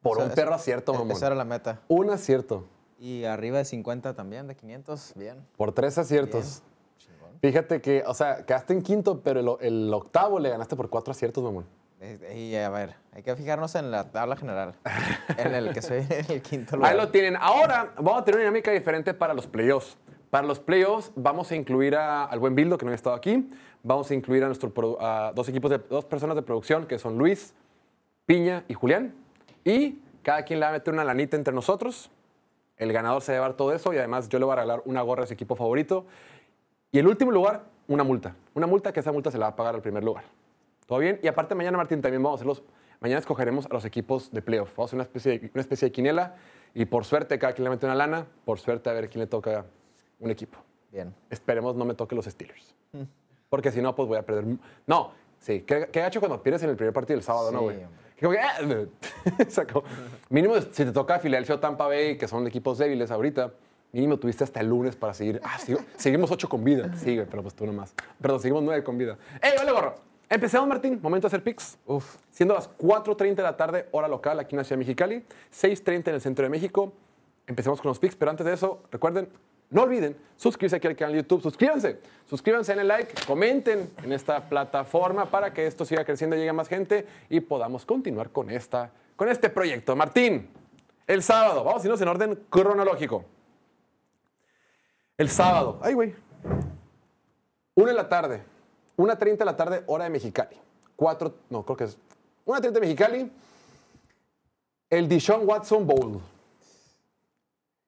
Por Esa- un esa- perro acierto, e- mamón. Esa era la meta. Un acierto. Y arriba de 50 también, de 500, bien. Por tres aciertos. Chingón. Fíjate que, o sea, quedaste en quinto, pero el, el octavo le ganaste por cuatro aciertos, mamón. Eh, Y a ver, hay que fijarnos en la tabla general. en el que soy el quinto lugar. Ahí lo tienen. Ahora vamos a tener una dinámica diferente para los playoffs. Para los playoffs vamos a incluir a- al buen Bildo, que no había estado aquí. Vamos a incluir a, nuestro, a dos equipos de dos personas de producción, que son Luis, Piña y Julián. Y cada quien le va a meter una lanita entre nosotros. El ganador se va a llevar todo eso y además yo le voy a regalar una gorra de su equipo favorito. Y el último lugar, una multa. Una multa que esa multa se la va a pagar al primer lugar. ¿Todo bien? Y aparte mañana, Martín, también vamos a hacer los... Mañana escogeremos a los equipos de playoff. Vamos a hacer una especie de, una especie de quinela y por suerte cada quien le mete una lana. Por suerte a ver quién le toca un equipo. Bien. Esperemos no me toque los Steelers. Porque si no, pues voy a perder... No, sí. Qué, qué gacho cuando pierdes en el primer partido del sábado, ¿no, güey? hombre. Que como que, ¡ah! Se acabó. Mínimo, si te toca Filadelfia o Tampa Bay, que son equipos débiles ahorita, mínimo tuviste hasta el lunes para seguir. Ah, sigo- seguimos ocho con vida. Sigue, pero pues tú nomás. Perdón, seguimos nueve con vida. ¡Ey, vale, gorro! Empecemos, Martín. Momento de hacer picks. Uf. Siendo las 4.30 de la tarde, hora local, aquí en la Ciudad de Mexicali, 6.30 en el centro de México. Empecemos con los picks, pero antes de eso, recuerden, no olviden suscribirse aquí al canal de YouTube. Suscríbanse, suscríbanse en el like, comenten en esta plataforma para que esto siga creciendo, llegue a más gente y podamos continuar con, esta, con este proyecto. Martín, el sábado, vamos a irnos en orden cronológico. El sábado, ay, güey. Una de la tarde, 1.30 de la tarde, hora de Mexicali. 4, no, creo que es 1.30 de Mexicali. El Deshaun Watson Bowl.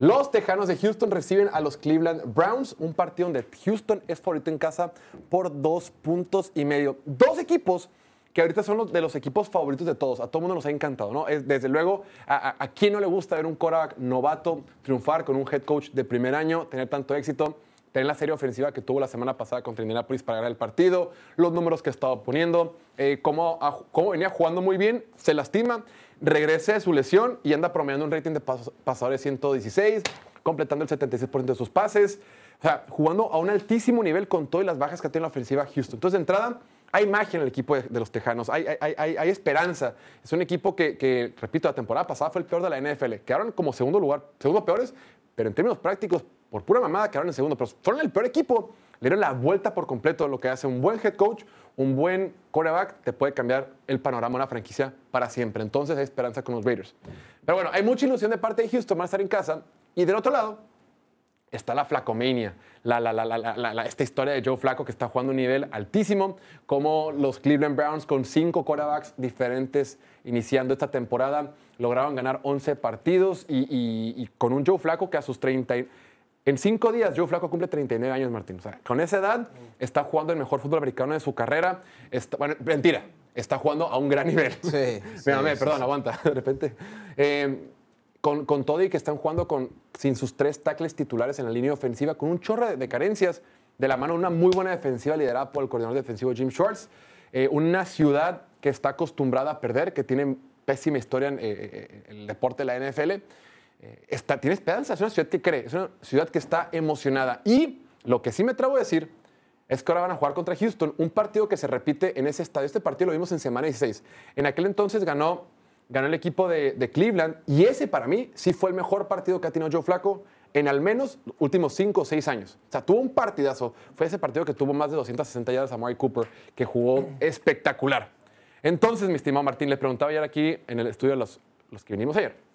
Los Tejanos de Houston reciben a los Cleveland Browns, un partido donde Houston es favorito en casa por dos puntos y medio. Dos equipos que ahorita son los de los equipos favoritos de todos. A todo mundo nos ha encantado, ¿no? Es, desde luego, a, a, quién no le gusta ver un quarterback novato triunfar con un head coach de primer año, tener tanto éxito, tener la serie ofensiva que tuvo la semana pasada contra Indianapolis para ganar el partido, los números que estaba poniendo, eh, a- cómo venía jugando muy bien, se lastima, regresa de su lesión y anda promediando un rating de pas- pasadores 116, completando el 76% de sus pases. O sea, jugando a un altísimo nivel con todas las bajas que tiene la ofensiva Houston. Entonces, de entrada, hay magia en el equipo de, los Tejanos, hay esperanza. Es un equipo que, que, repito, la temporada pasada fue el peor de la NFL. Quedaron como segundo lugar, segundo peores, pero en términos prácticos, por pura mamada, quedaron en segundo. Pero fueron el peor equipo. Le dieron la vuelta por completo lo que hace un buen head coach, un buen quarterback, te puede cambiar el panorama de una franquicia para siempre. Entonces hay esperanza con los Raiders. Pero bueno, hay mucha ilusión de parte de Houston, van a estar en casa. Y del otro lado, está la flacomania, la, la, esta historia de Joe Flaco que está jugando a un nivel altísimo, como los Cleveland Browns con cinco quarterbacks diferentes iniciando esta temporada lograron ganar 11 partidos y, y- y con un Joe Flaco que a sus 30... En cinco días Joe Flaco cumple 39 años, Martín. O sea, con esa edad está jugando el mejor fútbol americano de su carrera. Está- bueno, mentira, está jugando a un gran nivel. Sí, Me mamé, sí, perdón, aguanta, de repente. Eh, con, con todo y que están jugando con, sin sus tres tackles titulares en la línea ofensiva, con un chorro de, de carencias, de la mano una muy buena defensiva liderada por el coordinador defensivo Jim Schwartz. Eh, una ciudad que está acostumbrada a perder, que tiene pésima historia en eh, eh, el deporte de la NFL. Eh, está, tiene esperanza, es una ciudad que cree, es una ciudad que está emocionada. Y lo que sí me atrevo a decir es que ahora van a jugar contra Houston, un partido que se repite en ese estadio. Este partido lo vimos en semana 16. En aquel entonces ganó, ganó el equipo de, Cleveland y ese para mí sí fue el mejor partido que ha tenido Joe Flaco en al menos los últimos 5 o 6 años. O sea, tuvo un partidazo. Fue ese partido que tuvo más de 260 yardas a Mari Cooper, que jugó espectacular. Entonces, mi estimado Martín, le preguntaba ayer aquí en el estudio de los, los que vinimos ayer.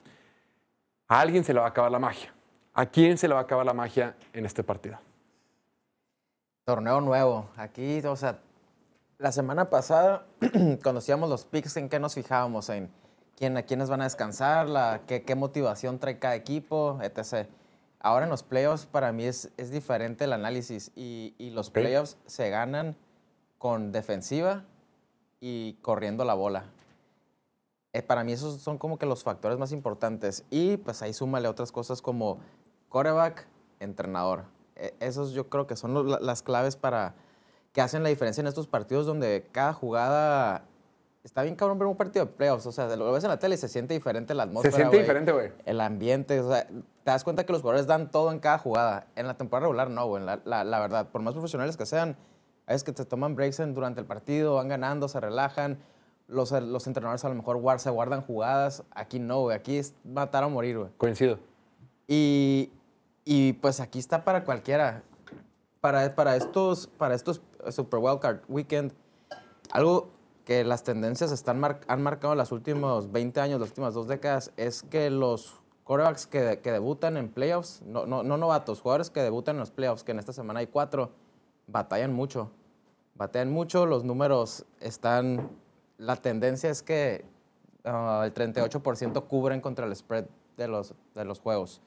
A alguien se le va a acabar la magia. ¿A quién se le va a acabar la magia en este partido? Torneo nuevo. Aquí, o sea, la semana pasada, cuando hacíamos los picks, ¿en qué nos fijábamos? En quién, a quiénes van a descansar, la, qué, qué motivación trae cada equipo, etc. Ahora en los playoffs, para mí es, es diferente el análisis y, y los playoffs se ganan con defensiva y corriendo la bola. Eh, para mí esos son como que los factores más importantes. Y pues ahí súmale otras cosas como quarterback, entrenador. Eh, esos yo creo que son lo- la- las claves para que hacen la diferencia en estos partidos donde cada jugada está bien cabrón ver un partido de playoffs. O sea, lo ves en la tele y se siente diferente la Se atmósfera. siente güey, diferente, güey. El ambiente, o sea, te das cuenta que los jugadores dan todo en cada jugada. En la temporada regular no, güey, la, la- la verdad. Por más profesionales que sean, es que te toman breaks en- durante el partido, van ganando, se relajan. Los, los entrenadores a lo mejor guard- se guardan jugadas. Aquí no, güey. Aquí es matar o morir, güey. Coincido. Y, y, pues aquí está para cualquiera. Para, para, estos, para estos Super Wildcard Weekend, algo que las tendencias están mar- han marcado los últimos 20 años, las últimas dos décadas, es que los quarterbacks que, que debutan en playoffs, no, no, no novatos, jugadores que debutan en los playoffs, que en esta semana hay cuatro, batallan mucho. Batallan mucho, los números están... La tendencia es que ah, el 38% cubren contra el spread de los, de los juegos.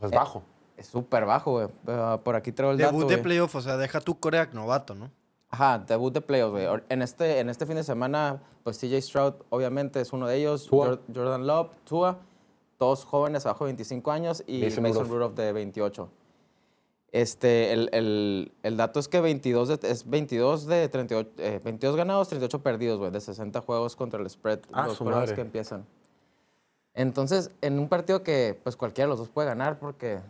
Es bajo. Es súper bajo, güey. Ah, por aquí traigo el dato, Debut de güey. playoff, o sea, deja tu coreac novato, ¿no? Ajá, debut de playoffs, güey. En este, en este fin de semana, pues CJ Stroud obviamente es uno de ellos. Tua. Jor- Jordan Love, Tua, todos jóvenes abajo de 25 años y Mason Mason, Rudolph. Rudolph de 28. Este, el, el- el dato es que 22 de, es 22 de 38, eh, 22 ganados, 38 perdidos, güey, de 60 juegos contra el spread, Ah, los juegos que empiezan. Entonces, en un partido que pues cualquiera de los dos puede ganar porque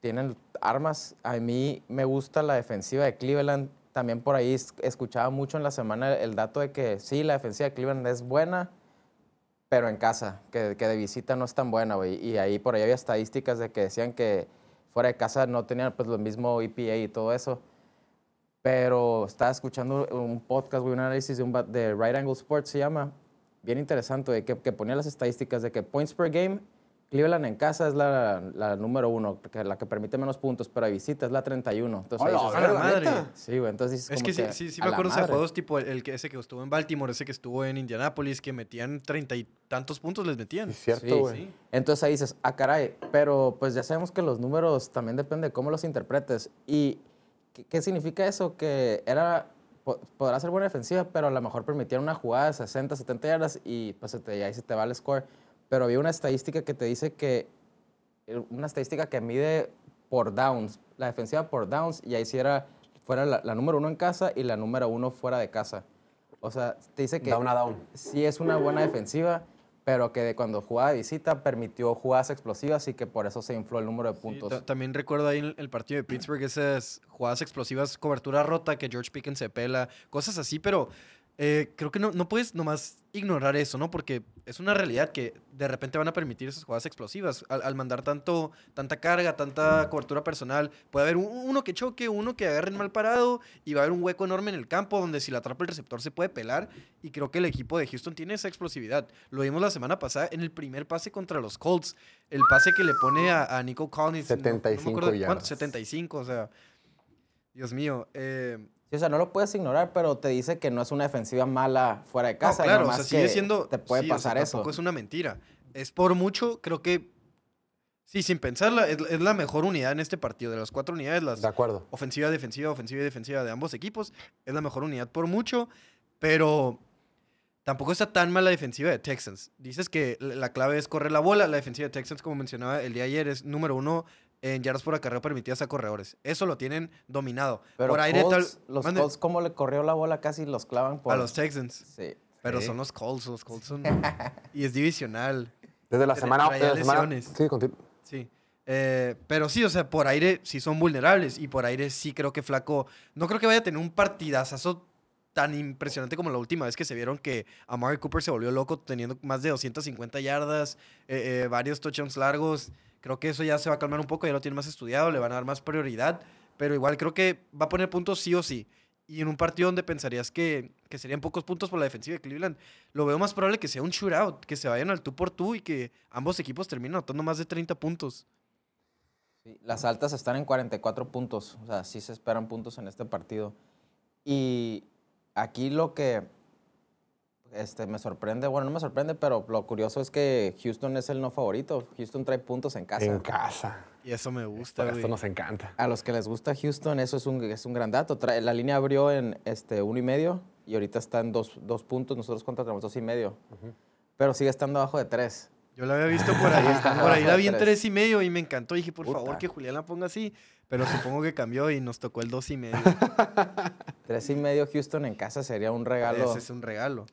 tienen armas, a mí me gusta la defensiva de Cleveland. También por ahí es- escuchaba mucho en la semana el dato de que sí, la defensiva de Cleveland es buena, pero en casa, que, que de visita no es tan buena, güey. Y ahí por ahí había estadísticas de que decían que fuera de casa no tenían pues lo mismo EPA y todo eso. Pero estaba escuchando un podcast, un análisis de, un, de Right Angle Sports se llama, bien interesante, güey, que, que ponía las estadísticas de que points per game, Cleveland en casa es la, la número uno, que la que permite menos puntos, pero de visita es la 31. Entonces, Hola, dices, a la madre. neta. sí, güey, entonces dices Es como que sí, sí, sí a me acuerdo de juegos tipo el, el que ese que estuvo en Baltimore, ese que estuvo en Indianapolis, que metían treinta y tantos puntos les metían. Es cierto, Sí, güey. Sí. Entonces ahí dices, ah, caray, pero pues ya sabemos que los números también depende de cómo los interpretes. ¿Y qué, qué significa eso? Que era, po- podrá ser buena defensiva, pero a lo mejor permitían una jugada de 60, 70 yardas y pues ahí se te va el score. Pero había una estadística que te dice que, eh, una estadística que mide por downs, la defensiva por downs, y ahí sí era, fuera la, la número uno en casa y la número uno fuera de casa. O sea, te dice que Down a down. sí es una buena defensiva, pero que de cuando jugaba de visita permitió jugadas explosivas y que por eso se infló el número de Sí, puntos. ta- también recuerdo ahí el, el partido de Pittsburgh, esas jugadas explosivas, cobertura rota, que George Pickens se pela, cosas así, pero eh, creo que no, no puedes nomás ignorar eso, ¿no? Porque es una realidad que de repente van a permitir esas jugadas explosivas. Al, al mandar tanto, tanta carga, tanta cobertura personal, puede haber un- uno que choque, uno que agarren mal parado y va a haber un hueco enorme en el campo donde si la atrapa el receptor se puede pelar. Y creo que el equipo de Houston tiene esa explosividad. Lo vimos la semana pasada en el primer pase contra los Colts. El pase que le pone a, a Nico Collins. no- no me 75 acuerdo de cuánto, yardas. 75, o sea. Dios mío. eh, Sí, o sea, no lo puedes ignorar, pero te dice que no es una defensiva mala fuera de no, casa. claro, o sea, sigue que siendo. Te puede sí, o sea, pasar eso. Tampoco es una mentira. Es por mucho, creo que. Sí, sin pensarla, es, es la mejor unidad en este partido. De las cuatro unidades, las De acuerdo. ofensiva, defensiva, ofensiva y defensiva de ambos equipos, es la mejor unidad por mucho, pero tampoco está tan mal la defensiva de Texans. Dices que la la clave es correr la bola. La defensiva de Texans, como mencionaba el día de ayer, es número uno en yardas por acarreo permitidas a corredores. Eso lo tienen dominado. Pero por aire, Colts, tal- los mande- Colts, ¿cómo le corrió la bola? Casi los clavan por... a los Texans. Sí. Pero Sí. son los Colts, los Colts son... y es divisional. Desde la semana. desde la semana- sí. Sí. Eh, pero sí, o sea, por aire sí son vulnerables. Y por aire sí creo que Flaco. No creo que vaya a tener un partidazo tan impresionante como la última vez que se vieron que Amari Cooper se volvió loco teniendo más de 250 yardas, eh, eh, varios touchdowns largos. Creo que eso ya se va a calmar un poco, ya lo tiene más estudiado, le van a dar más prioridad. Pero igual creo que va a poner puntos sí o sí. Y en un partido donde pensarías que, que serían pocos puntos por la defensiva de Cleveland, lo veo más probable que sea un shootout, que se vayan al tú por tú y que ambos equipos terminen anotando más de 30 puntos. Las altas están en 44 puntos. O sea, sí se esperan puntos en este partido. Y aquí lo que este, me sorprende, bueno, no me sorprende, pero lo curioso es que Houston es el no favorito. Houston trae puntos en casa. En casa. Y eso me gusta, Esto, nos encanta. A los que les gusta Houston, eso es un, es un gran dato. Trae- la línea abrió en este, uno y medio y ahorita está en dos, dos puntos. Nosotros contratamos dos y medio. Pero sigue estando abajo de tres. Yo la había visto por ahí. Por ahí la vi en tres y medio y me encantó. Dije, por Puta. favor, que Julián la ponga así. Pero supongo que cambió y nos tocó el dos y medio. Tres y medio Houston en casa sería un regalo. Ese es un regalo.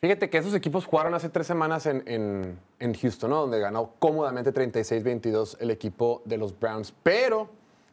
Fíjate que esos equipos jugaron hace tres semanas en, en- en Houston, ¿no? Donde ganó cómodamente 36-22 el equipo de los Browns. Pero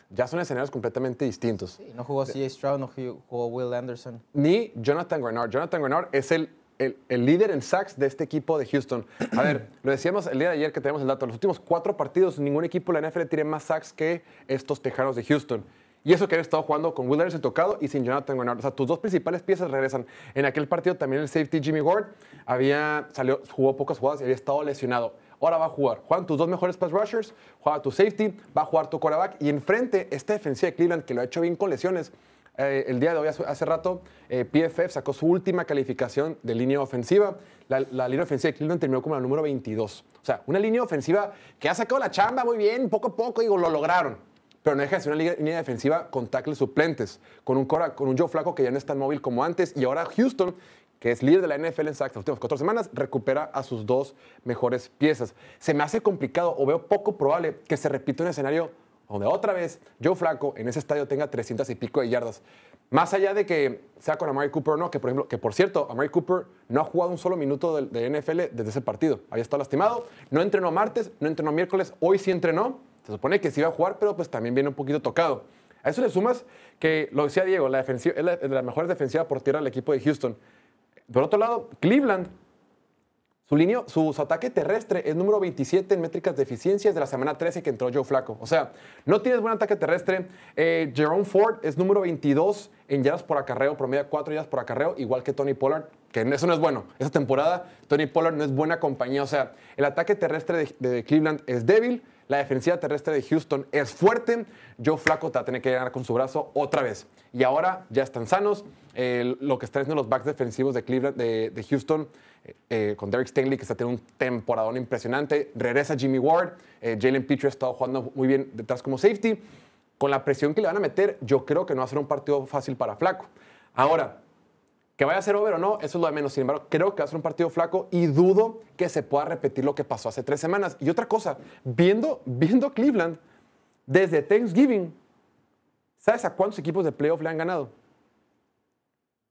ya son escenarios completamente distintos. Sí, no jugó CJ Stroud, no jugó- jugó Will Anderson. Ni Jonathan Grenard. Jonathan Grenard es el, el, el líder en sacks de este equipo de Houston. A ver, lo decíamos el día de ayer que tenemos el dato. En los últimos cuatro partidos, ningún equipo de la NFL tiene más sacks que estos Tejanos de Houston. Y eso que han estado jugando con Will Anderson tocado y sin Jonathan Grenard. O sea, tus dos principales piezas regresan. En aquel partido también el safety Jimmy Ward había, salió, jugó pocas jugadas y había estado lesionado. Ahora va a jugar. Juegan tus dos mejores pass rushers, juega tu safety, va a jugar tu quarterback. Y enfrente, esta defensiva de Cleveland, que lo ha hecho bien con lesiones, eh, el día de hoy, hace, rato, eh, PFF sacó su última calificación de línea ofensiva. La, la línea ofensiva de Cleveland terminó como la número 22. O sea, una línea ofensiva que ha sacado la chamba muy bien, poco a poco, digo, lo lograron. Pero no deja de ser una línea defensiva con tackles suplentes, con un, Cora- con un Joe Flaco que ya no es tan móvil como antes. Y ahora Houston, que es líder de la NFL en sacks las últimas cuatro semanas, recupera a sus dos mejores piezas. Se me hace complicado o veo poco probable que se repita un escenario donde otra vez Joe Flaco en ese estadio tenga 300 y pico de yardas. Más allá de que sea con Amari Cooper o no, que por ejemplo, que por cierto, Amari Cooper no ha jugado un solo minuto de, de NFL desde ese partido. Había estado lastimado, no entrenó martes, no entrenó miércoles, hoy sí entrenó. Se supone que sí iba a jugar, pero pues también viene un poquito tocado. A eso le sumas que, lo decía Diego, la defensiva, es la, de las mejores defensivas por tierra del equipo de Houston. Por otro lado, Cleveland su, línea, su, ataque terrestre es número 27 en métricas de eficiencia de la semana 13 que entró Joe Flaco. O sea, no tienes buen ataque terrestre. Eh, Jerome Ford es número 22 en yardas por acarreo, promedia 4 yardas por acarreo, igual que Tony Pollard, que eso no es bueno. Esta temporada Tony Pollard no es buena compañía. O sea, el ataque terrestre de Cleveland es débil, la defensiva terrestre de Houston es fuerte. Joe Flaco te va a tener que ganar con su brazo otra vez. Y ahora ya están sanos. Lo que están haciendo los backs defensivos de Cleveland, de, Houston, eh, eh, con Derek Stingley, que está teniendo un temporadón impresionante. Regresa Jimmy Ward. eh, Jalen Petrie ha estado jugando muy bien detrás como safety. Con la presión que le van a meter, yo creo que no va a ser un partido fácil para Flaco. Ahora, que vaya a ser over o no, eso es lo de menos. Sin embargo, creo que va a ser un partido flaco y dudo que se pueda repetir lo que pasó hace tres semanas. Y otra cosa, viendo, viendo Cleveland, desde Thanksgiving, ¿sabes a cuántos equipos de playoff le han ganado?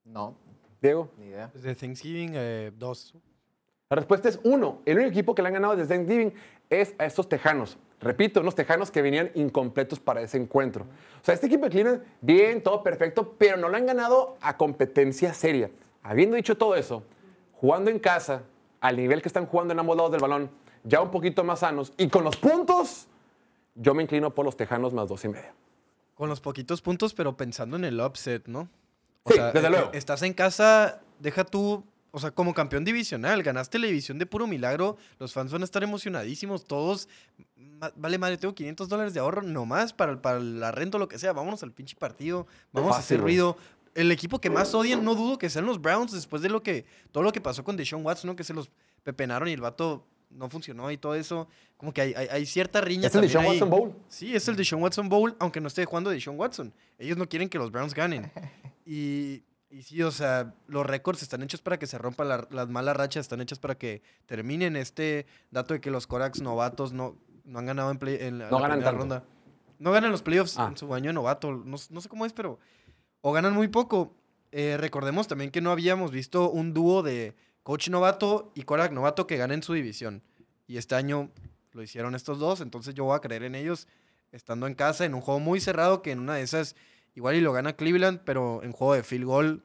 No, Diego. ni idea. Desde Thanksgiving, eh, dos. La respuesta es uno. El único equipo que le han ganado desde Thanksgiving es a estos tejanos. Repito, unos tejanos que venían incompletos para ese encuentro. O sea, este equipo de Cleveland, bien, todo perfecto, pero no lo han ganado a competencia seria. Habiendo dicho todo eso, jugando en casa, al nivel que están jugando en ambos lados del balón, ya un poquito más sanos y con los puntos, yo me inclino por los tejanos más dos y medio. Con los poquitos puntos, pero pensando en el upset, ¿no? O Sí, sea, desde eh, luego. eh, Estás en casa, deja tú, o sea, como campeón divisional, ganaste la división de puro milagro, los fans van a estar emocionadísimos, todos, vale madre, tengo 500 dólares de ahorro nomás para, para la renta o lo que sea, vámonos al pinche partido, vamos a hacer ruido. El equipo que más odian, no dudo que sean los Browns después de lo que, todo lo que pasó con Deshaun Watson, ¿no? que se los pepenaron y el vato no funcionó y todo eso, como que hay, hay, hay cierta riña Es el Deshaun. Watson Bowl. Sí, es el Deshaun Watson Bowl, aunque no esté jugando Deshaun Watson. Ellos no quieren que los Browns ganen. Y Y sí, o sea, los récords están hechos para que se rompan la- las malas rachas, están hechos para que terminen este dato de que los Corax novatos no, no han ganado en, play- en la, No la ganan ronda. No ganan los playoffs Ah. en su año de novato. No, no sé cómo es, pero. O ganan muy poco. Eh, recordemos también que no habíamos visto un dúo de coach novato y Korak novato que ganen su división. Y este año lo hicieron estos dos, entonces yo voy a creer en ellos estando en casa en un juego muy cerrado que en una de esas igual y lo gana Cleveland, pero en juego de field goal,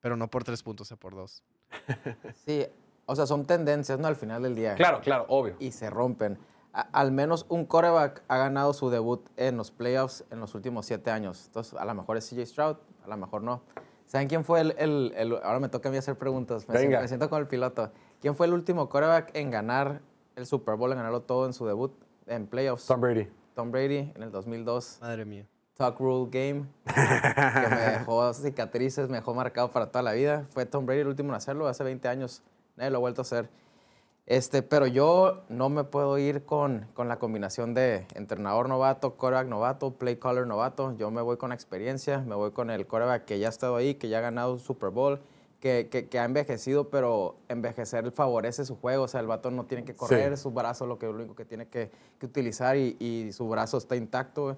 pero no por tres puntos, o por dos. Sí, o sea, son tendencias, ¿no? Al final del día. Claro, claro, obvio. Y se rompen. A- al menos un quarterback ha ganado su debut en los playoffs en los últimos siete años. Entonces, a lo mejor es CJ Stroud, a lo mejor no. ¿Saben quién fue el, el- el- Ahora me toca a mí hacer preguntas. Me, Venga. siento, me siento como el piloto. ¿Quién fue el último quarterback en ganar el Super Bowl, en ganarlo todo en su debut en playoffs? Tom Brady. Tom Brady en el 2002. Madre mía. Talk Rule Game, que me dejó cicatrices, me dejó marcado para toda la vida. Fue Tom Brady el último en hacerlo, hace 20 años. Nadie lo ha vuelto a hacer. Este, pero yo no me puedo ir con, con la combinación de entrenador novato, quarterback novato, play caller novato. Yo me voy con la experiencia, me voy con el quarterback que ya ha estado ahí, que ya ha ganado un Super Bowl, que, que- que ha envejecido, pero envejecer favorece su juego. O sea, el vato no tiene que correr, su brazo lo, que, lo único que tiene que, que utilizar y, y su brazo está intacto.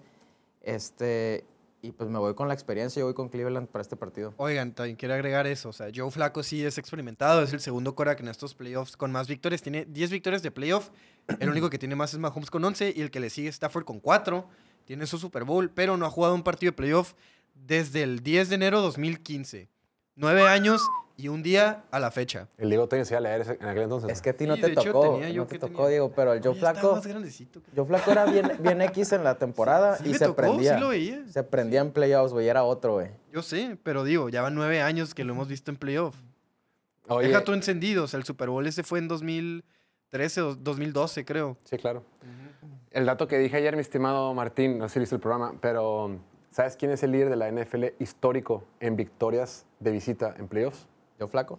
Este, y pues me voy con la experiencia, yo voy con Cleveland para este partido. Oigan, también quiero agregar eso. O sea, Joe Flaco sí es experimentado, es el segundo Korak en estos playoffs con más victorias. Tiene 10 victorias de playoff. El único que tiene más es Mahomes con 11 y el que le sigue es Stafford con 4. Tiene su Super Bowl, pero no ha jugado un partido de playoff desde el 10 de enero de 2015. Nueve años y un día a la fecha. El Diego Toño se iba a leer ese- en aquel entonces. Es que a ti Sí, no te de hecho, tocó, tenía yo no te que tocó, tenía- Diego, pero el Ya estaba Flaco, más grandecito. que- Joe Flaco era bien, bien X en la temporada Sí y me se tocó, prendía. sí lo veía. Se prendía en playoffs, güey, era otro, güey. Yo sé, pero digo, ya van nueve años que lo hemos visto en playoff. Oye, Deja tú encendido. O sea, el Super Bowl ese fue en 2013 o 2012, creo. Sí, claro. El dato que dije ayer, mi estimado Martín, no sé si viste el programa, pero ¿sabes quién es el líder de la NFL histórico en victorias de visita en playoffs? Joe Flaco,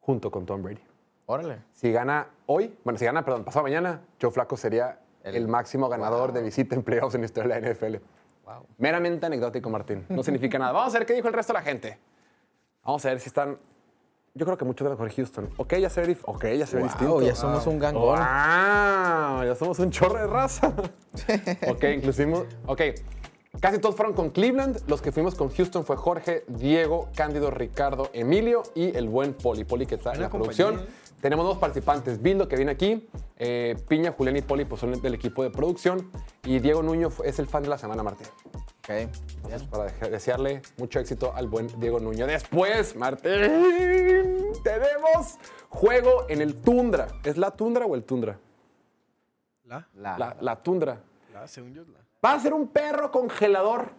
Junto con Tom Brady. órale. Si gana hoy, bueno, si gana, perdón, pasado mañana, Joe Flaco sería el, El- máximo ganador Wow. de visita en playoffs en la historia de la NFL. Wow. Meramente anecdótico, Martín. No significa nada. Vamos a ver qué dijo el resto de la gente. Vamos a ver si están. Yo creo que muchos de los de Houston. Ok, ya se ve, dif- ok, ya se ve distinto. Ya somos un gangón. ¡Wow! Ya somos un chorro de raza. ok, inclusimos. Ok. Casi todos fueron con Cleveland. Los que fuimos con Houston fue Jorge, Diego, Cándido, Ricardo, Emilio y el buen Poli. Poli que está en la producción. compañía, Tenemos dos participantes. Bildo, que viene aquí. eh, Piña, Julián y Poli pues, son del equipo de producción. Y Diego Nuño es el fan de la semana, Martín. Ok. Entonces, para deje- desearle mucho éxito al buen Diego Nuño. Después, Martín, tenemos juego en el Tundra. ¿Es la Tundra o el Tundra? La, La, La, la Tundra. la, según yo, la. Va a ser un perro congelador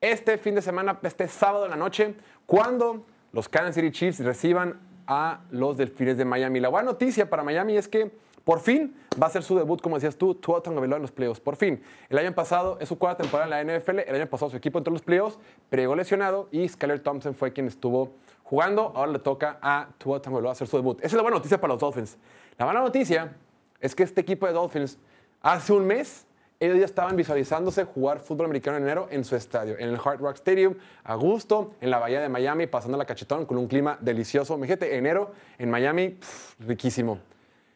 este fin de semana, este sábado en la noche, cuando los Kansas City Chiefs reciban a los Delfines de Miami. La buena noticia para Miami es que por fin va a ser su debut, como decías tú, Tua Tagovailoa en los playoffs. Por fin. El año pasado es su cuarta temporada en la NFL. El año pasado su equipo entró en los playoffs, pero llegó lesionado y Skyler Thompson fue quien estuvo jugando. Ahora le toca a Tua Tagovailoa hacer su debut. Esa es la buena noticia para los Dolphins. La mala noticia es que este equipo de Dolphins hace un mes ellos ya estaban visualizándose jugar fútbol americano en enero en su estadio, en el Hard Rock Stadium, a gusto, en la bahía de Miami, pasando la cachetón con un clima delicioso. Imagínate, enero en Miami, riquísimo.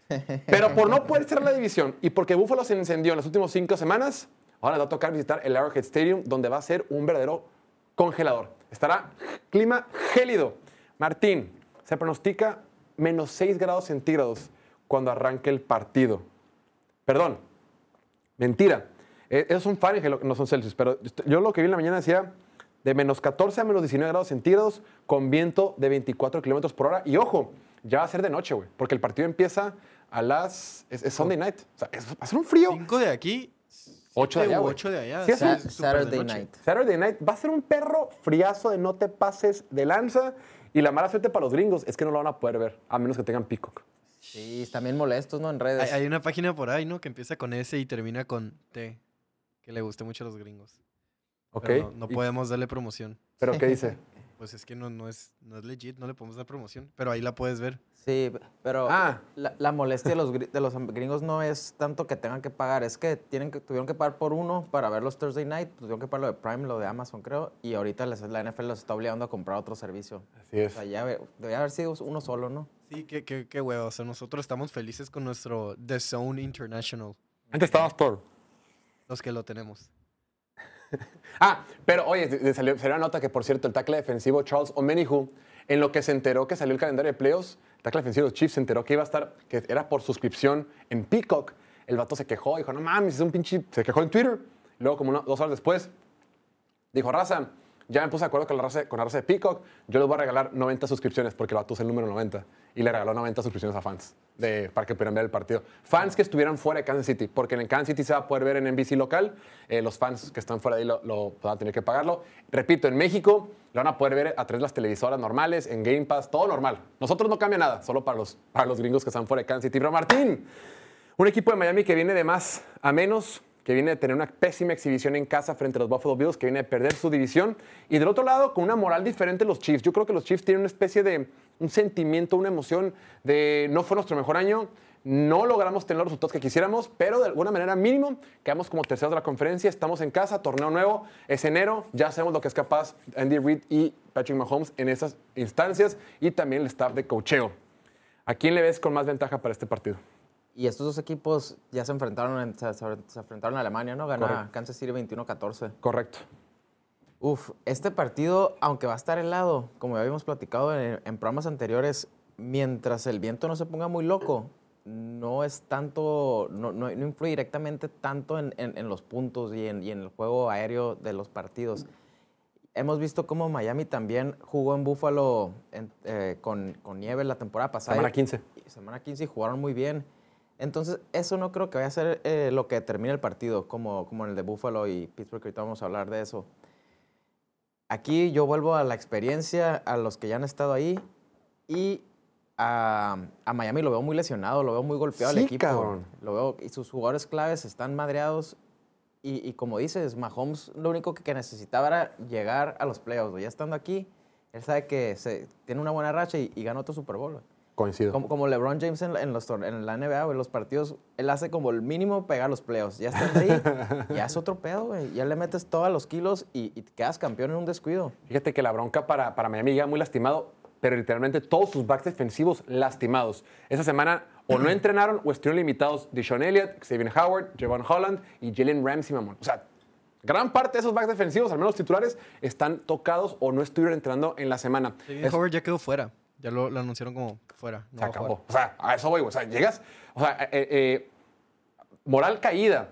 Pero por no poder cerrar la división y porque Buffalo se encendió en las últimas cinco semanas, ahora va a tocar visitar el Arrowhead Stadium, donde va a ser un verdadero congelador. Estará clima gélido. Martín, se pronostica menos 6 grados centígrados cuando arranque el partido. Perdón, Mentira. Eh, Esos son Fahrenheit, no son Celsius. Pero yo lo que vi en la mañana decía de menos 14 a menos 19 grados centígrados con viento de 24 kilómetros por hora. Y ojo, ya va a ser de noche, güey. Porque el partido empieza a las. Es, es Sunday night. O sea, es- va a ser un frío. Cinco de aquí, Ocho de siete allá, u güey. ocho de allá. Sí, es de Saturday night. Saturday night va a ser un perro friazo de no te pases de lanza. Y la mala suerte para los gringos es que no lo van a poder ver, a menos que tengan Peacock. Sí, bien molestos, ¿no? En redes. Hay, hay una página por ahí, ¿no? Que empieza con S y termina con T. Que le gusta mucho a los gringos. ¿Ok? Pero no, no Y- podemos darle promoción. ¿Pero qué dice? pues es que no, no, es, no es legit, no le podemos dar promoción, pero ahí la puedes ver. Sí, pero Ah. la, la molestia de los, de los gringos no es tanto que tengan que pagar, es que, tienen que tuvieron que pagar por uno para ver los Thursday Night, tuvieron que pagar lo de Prime, lo de Amazon creo, y ahorita les- la NFL los está obligando a comprar otro servicio. Así es. O sea, ya debería haber sido uno solo, ¿no? Sí, qué, qué, qué huevo. O sea, nosotros estamos felices con nuestro The Zone International, Antes estábamos por. los que lo tenemos. Ah, pero oye, salió, salió una nota que, por cierto, el tackle defensivo Charles Omenihu, en lo que se enteró que salió el calendario de playoffs, el tackle defensivo Chiefs se enteró que iba a estar, que era por suscripción en Peacock. El vato se quejó, dijo, no mames, es un pinche. Se quejó en Twitter. Luego, como una- dos horas después, dijo, raza, ya me puse de acuerdo con la, raza, de Peacock, yo les voy a regalar 90 suscripciones porque el vato el número 90. Y le regaló 90 suscripciones a fans de, para que pudieran ver el partido. Fans que estuvieran fuera de Kansas City, porque en Kansas City se va a poder ver en NBC local. eh, los fans que están fuera de ahí lo, lo van a tener que pagarlo. Repito, en México lo van a poder ver a través de las televisoras normales, en Game Pass, todo normal. Nosotros no cambia nada, solo para los, para los gringos que están fuera de Kansas City. Pero Martín, un equipo de Miami que viene de más a menos, que viene de tener una pésima exhibición en casa frente a los Buffalo Bills, que viene de perder su división. Y del otro lado, con una moral diferente los Chiefs. Yo creo que los Chiefs tienen una especie de un sentimiento, una emoción de no fue nuestro mejor año, no logramos tener los resultados que quisiéramos, pero de alguna manera mínimo quedamos como terceros de la conferencia, estamos en casa, torneo nuevo, es enero, ya sabemos lo que es capaz Andy Reid y Patrick Mahomes en esas instancias y también el staff de cocheo. ¿A quién le ves con más ventaja para este partido? Y estos dos equipos ya se enfrentaron, en- se, se- enfrentaron a Alemania, ¿no? Ganó Correcto. Kansas City 21-14. Correcto. Uf, este partido, aunque va a estar helado, como ya habíamos platicado en, en programas anteriores, mientras el viento no se ponga muy loco, no es tanto, no, no- no influye directamente tanto en, en- los puntos y en, y en el juego aéreo de los partidos. Hemos visto cómo Miami también jugó en Buffalo eh, con, con nieve la temporada pasada. Semana 15. Y semana 15 y jugaron muy bien. Entonces, eso no creo que vaya a ser eh, lo que determine el partido, como, como en el de Buffalo y Pittsburgh, que ahorita vamos a hablar de eso. Aquí yo vuelvo a la experiencia, a los que ya han estado ahí, y a, a Miami lo veo muy lesionado, lo veo muy golpeado Sí, al equipo. cabrón. Lo veo, y sus jugadores claves están madreados. Y, y como dices, Mahomes lo único que, que necesitaba era llegar a los playoffs. Ya estando aquí, él sabe que se, tiene una buena racha y, y gana otro Super Bowl. Coincido. Como, como LeBron James en, la- en los, en la NBA, güey, los partidos, él hace como el mínimo pegar los playoffs. Ya estás ahí, ya es otro pedo, güey. Ya le metes todos los kilos y, y te quedas campeón en un descuido. Fíjate que la bronca para, para Miami llega muy lastimado, pero literalmente todos sus backs defensivos lastimados. Esa semana o no entrenaron o estuvieron limitados Deshaun Elliott, Xavier Howard, Javon Holland y Jalen Ramsey, mamón. O sea, gran parte de esos backs defensivos, al menos los titulares, están tocados o no estuvieron entrenando en la semana. Howard ya quedó fuera. Ya lo, lo anunciaron como fuera. no se acabó. O sea, a eso voy, güey. O sea, llegas, o sea, eh, eh, moral caída,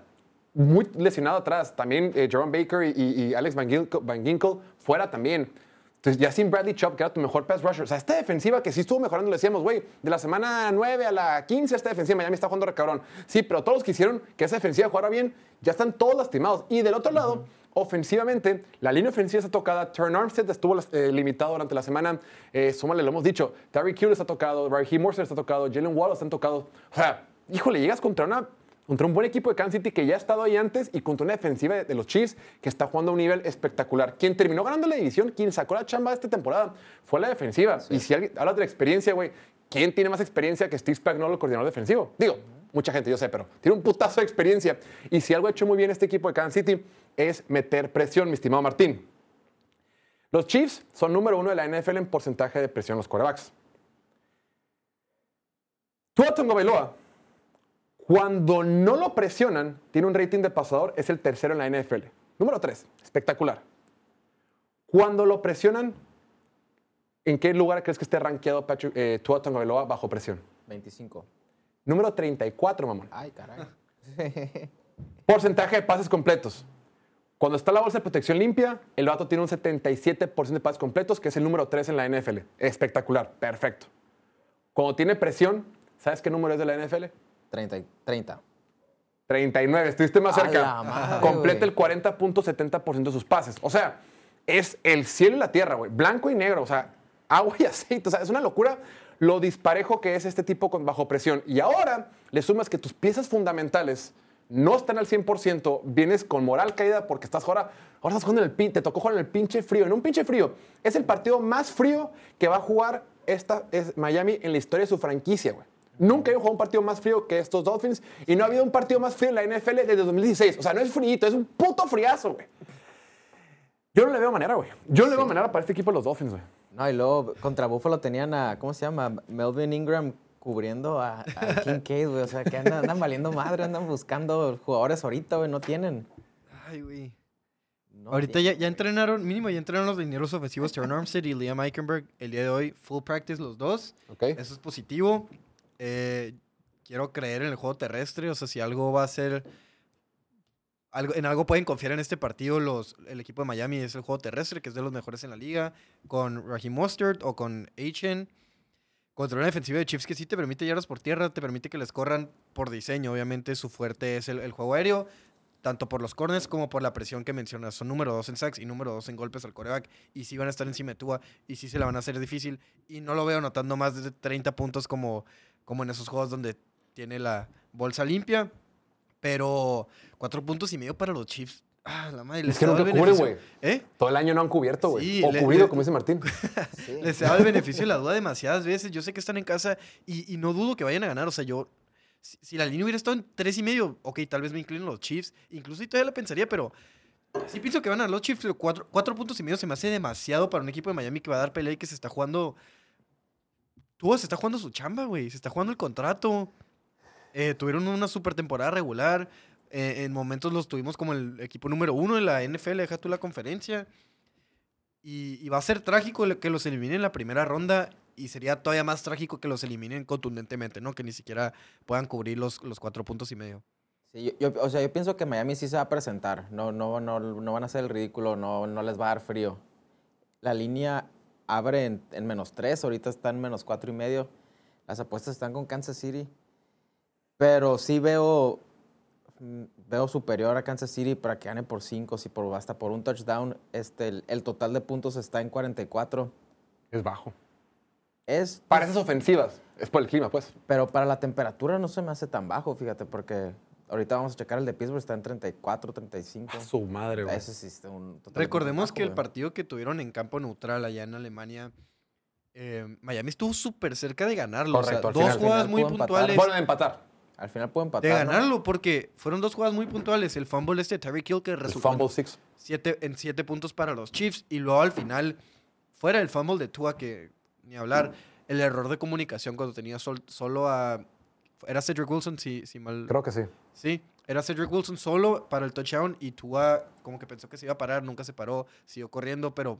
muy lesionado atrás. También eh, Jerome Baker y, Alex Van Ginkle, Van Ginkle fuera también. Entonces, ya sin Bradley Chubb, que era tu mejor pass rusher. O sea, esta defensiva que sí estuvo mejorando, le decíamos, güey, de la semana 9 a la 15, esta defensiva Miami está jugando re cabrón. Sí, pero todos los que hicieron que esa defensiva jugara bien, ya están todos lastimados. Y del otro lado, ofensivamente, la línea ofensiva está tocada. Turn Armstead estuvo eh, limitado durante la semana. Eh, súmale, lo hemos dicho. Terry Kill está tocado, Raheem Morrison está tocado, Jalen Wallace están tocados. O sea, híjole, llegas contra una contra un buen equipo de Kansas City que ya ha estado ahí antes y contra una defensiva de, los Chiefs que está jugando a un nivel espectacular. Quien terminó ganando la división, quien sacó la chamba de esta temporada, fue la defensiva. Y si alguien hablas de la experiencia, güey, ¿quién tiene más experiencia que Steve Spagnuolo, el coordinador defensivo? Digo, mucha gente, yo sé, pero tiene un putazo de experiencia. Y si algo ha hecho muy bien este equipo de Kansas City es meter presión, mi estimado Martín. Los Chiefs son número uno de la NFL en porcentaje de presión en los quarterbacks. Tua Tagovailoa, cuando no lo presionan, tiene un rating de pasador, es el tercero en la NFL. Número tres, espectacular. Cuando lo presionan, ¿en qué lugar crees que esté rankeado Patrick, eh, Tua Tagovailoa bajo presión? 25. Número 34, mamón. Ay, caray. Porcentaje de pases completos. Cuando está la bolsa de protección limpia, el vato tiene un 77% de pases completos, que es el número 3 en la NFL. Espectacular, perfecto. Cuando tiene presión, ¿sabes qué número es de la NFL? 30. y- 30. 39, estuviste más A cerca. madre, Completa güey. el 40.70% de sus pases. O sea, es el cielo y la tierra, güey. Blanco y negro, o sea, agua y aceite. O sea, es una locura lo disparejo que es este tipo con bajo presión. Y ahora le sumas que tus piezas fundamentales no están al 100%, vienes con moral caída porque estás ahora, ahora estás jugando en el pin, te tocó jugar en el pinche frío, en un pinche frío. Es el partido más frío que va a jugar esta es Miami en la historia de su franquicia, güey. Nunca había jugado un partido más frío que estos Dolphins y no ha habido un partido más frío en la NFL desde 2016. O sea, no es frío, es un puto friazo, güey. Yo no le veo manera, güey. Yo no le veo manera para este equipo de los Dolphins, güey. No, y luego contra Buffalo tenían a, ¿cómo se llama? Melvin Ingram cubriendo a, a Kincaid, güey. O sea, que andan, andan valiendo madre, andan buscando jugadores ahorita, güey. No tienen. Ay, güey. No Ahorita tienen. ya, ya entrenaron, mínimo ya entrenaron los linieros ofensivos Terran Armstead y Liam Eichenberg el día de hoy. Full practice los dos. ¿Ok? Eso es positivo. Eh, quiero creer en el juego terrestre. O sea, si algo va a ser. Algo, en algo pueden confiar en este partido los, el equipo de Miami. Es el juego terrestre, que es de los mejores en la liga. Con Raheem Mostert o con Achen. Contra una defensiva de Chiefs que sí te permite yardas por tierra, te permite que les corran por diseño. Obviamente su fuerte es el, el juego aéreo, tanto por los corners como por la presión que mencionas. Son número dos en sacks y número dos en golpes al coreback. Y sí van a estar encima de Tua y sí se la van a hacer difícil. Y no lo veo anotando más de 30 puntos como, como en esos juegos donde tiene la bolsa limpia. Pero cuatro puntos y medio para los Chiefs. Ah, la madre. Es les que nunca el cubren, beneficio- güey. ¿Eh? Todo el año no han cubierto, güey. Sí, o le- cubrido, le- como dice Martín. Sí. Les he dado el beneficio de la duda demasiadas veces. Yo sé que están en casa y, y no dudo que vayan a ganar. O sea, yo. Si, si la línea hubiera estado en tres y medio, ok, tal vez me inclino a los Chiefs. Incluso y todavía la pensaría, pero sí pienso que van a los Chiefs. pero Cuatro, cuatro puntos y medio se me hace demasiado para un equipo de Miami que va a dar pelea y que se está jugando. Tú, se está jugando su chamba, güey. Se está jugando el contrato. Eh, tuvieron una super temporada regular. Eh, en momentos los tuvimos como el equipo número uno de la NFL. Deja tú la conferencia. Y, y va a ser trágico que los eliminen en la primera ronda. Y sería todavía más trágico que los eliminen contundentemente, ¿no? Que ni siquiera puedan cubrir los, los cuatro puntos y medio. Yo, yo- o sea, yo pienso que Miami sí se va a presentar. No, no, no, no van a hacer el ridículo, no, no les va a dar frío. La línea abre en, en menos tres, ahorita está en menos cuatro y medio. Las apuestas están con Kansas City. Pero sí veo, veo superior a Kansas City para que gane por cinco, si por, hasta por un touchdown. Este, el, el total de puntos está en 44. Es bajo. Es, Para esas ofensivas. Es por el clima, pues. pero para la temperatura no se me hace tan bajo, fíjate, porque ahorita vamos a checar el de Pittsburgh, está en 34, 35. Su madre, güey. Ese sí está un totalmente Recordemos bajo, que el güey. partido que tuvieron en campo neutral allá en Alemania, eh, Miami estuvo súper cerca de ganarlo. o sea, Correcto, dos final. jugadas Al muy final empatar. puntuales. Bueno, de empatar. Al final puede empatar. De ¿no? ganarlo, porque fueron dos jugadas muy puntuales. El fumble este de Terry Kill que El resultó en six. siete, en siete puntos para los Chiefs. Y luego al final, fuera el fumble de Tua, que ni hablar, el error de comunicación cuando tenía sol- solo a. Era Cedric Wilson, si, si mal. Creo que sí. Sí, era Cedric Wilson solo para el touchdown y Tua como que pensó que se iba a parar, nunca se paró, siguió corriendo, pero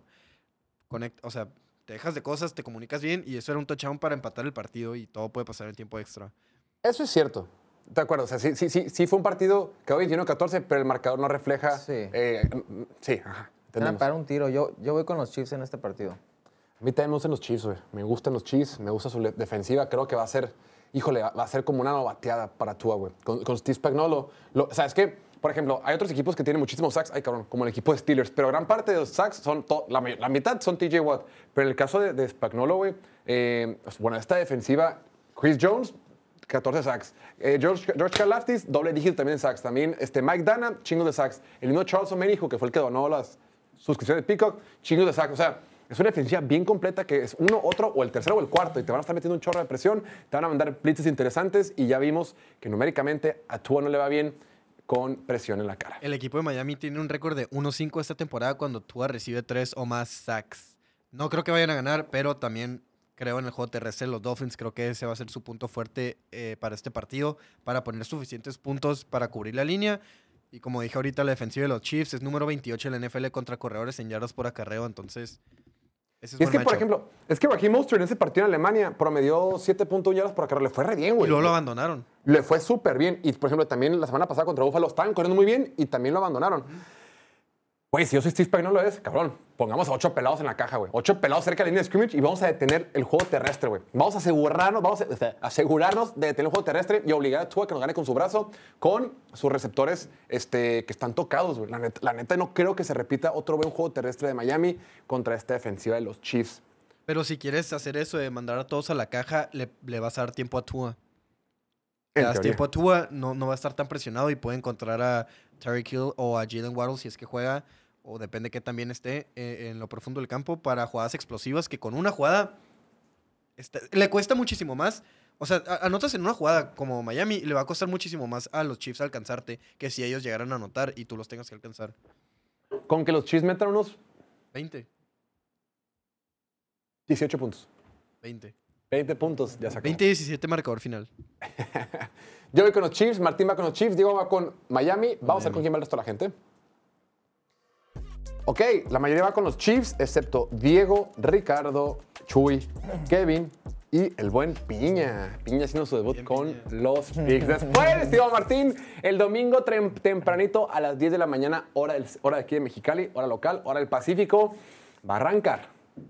conecta, o sea, te dejas de cosas, te comunicas bien y eso era un touchdown para empatar el partido y todo puede pasar en tiempo extra. Eso es cierto. De acuerdo. O sea, sí, sí, sí, sí fue un partido que hoy 21-14, pero el marcador no refleja. Sí. eh, sí, ajá. Van a entendemos. parar un tiro. Yo, yo voy con los Chiefs en este partido. A mí también me gustan los Chiefs, güey. Me gustan los Chiefs, me gusta su defensiva. Creo que va a ser, híjole, va a ser como una novateada para Tua, güey. Con, con Steve Spagnuolo. Lo, o sea, es que, por ejemplo, hay otros equipos que tienen muchísimos sacks, ay cabrón, como el equipo de Steelers, pero gran parte de los sacks son, to- la, la mitad son TJ Watt. Pero en el caso de, de Spagnuolo, güey, eh, pues, bueno, esta defensiva, Chris Jones, 14 sacks. Eh, George, George Karlaftis, doble dígito también en sacks. También este, Mike Dana, chingo de sacks. El mismo Charles Omenijo, que fue el que donó las suscripciones de Peacock, chingo de sacks. O sea, es una defensiva bien completa que es uno, otro, o el tercero o el cuarto, y te van a estar metiendo un chorro de presión, te van a mandar blitzes interesantes, y ya vimos que numéricamente a Tua no le va bien con presión en la cara. El equipo de Miami tiene un récord de 1-5 esta temporada cuando Tua recibe 3 o más sacks. No creo que vayan a ganar, pero también creo en el juego terrestre. Los Dolphins creo que ese va a ser su punto fuerte eh, para este partido, para poner suficientes puntos para cubrir la línea. Y como dije ahorita, la defensiva de los Chiefs es número 28 en la NFL contra corredores en yardas por acarreo, entonces ese es Y es buen que, por ejemplo, es que Raheem Mostert en ese partido en Alemania promedió 7.1 yardas por carrera. Le fue re bien, Y güey. luego lo abandonaron. Le fue súper bien. Y, por ejemplo, también la semana pasada contra Buffalo estaban corriendo muy bien y también lo abandonaron. Güey, si yo soy Steve Spagnuolo es, cabrón, pongamos a ocho pelados en la caja, güey. Ocho pelados cerca de la línea de scrimmage y vamos a detener el juego terrestre, güey. Vamos a asegurarnos, vamos a o sea, asegurarnos de detener el juego terrestre y obligar a Tua que nos gane con su brazo, con sus receptores este, que están tocados, güey. La neta, la neta no creo que se repita otro buen juego terrestre de Miami contra esta defensiva de los Chiefs. Pero si quieres hacer eso de mandar a todos a la caja, le, le vas a dar tiempo a Tua. Le das teoría. tiempo a Tua, no, no va a estar tan presionado y puede encontrar a Terry Hill o a Jalen Waddle si es que juega, o depende que también esté eh, en lo profundo del campo, para jugadas explosivas que con una jugada está- le cuesta muchísimo más. O sea, a- anotas en una jugada como Miami, le va a costar muchísimo más a los Chiefs alcanzarte que si ellos llegaran a anotar y tú los tengas que alcanzar. Con que los Chiefs metan unos 20, 18 puntos. 20. 20 puntos, ya sacó. 20-17 marcador final. Yo voy con los Chiefs, Martín va con los Chiefs, Diego va con Miami. Vamos a ver con quién va el resto de la gente. Ok, la mayoría va con los Chiefs, excepto Diego, Ricardo, Chuy, Kevin y el buen Piña. Piña haciendo su debut Bien, con Piña. los Picks. Después, estimado Martín, el domingo tempranito a las 10 de la mañana, hora, del- hora de aquí de Mexicali, hora local, hora del Pacífico, va a arrancar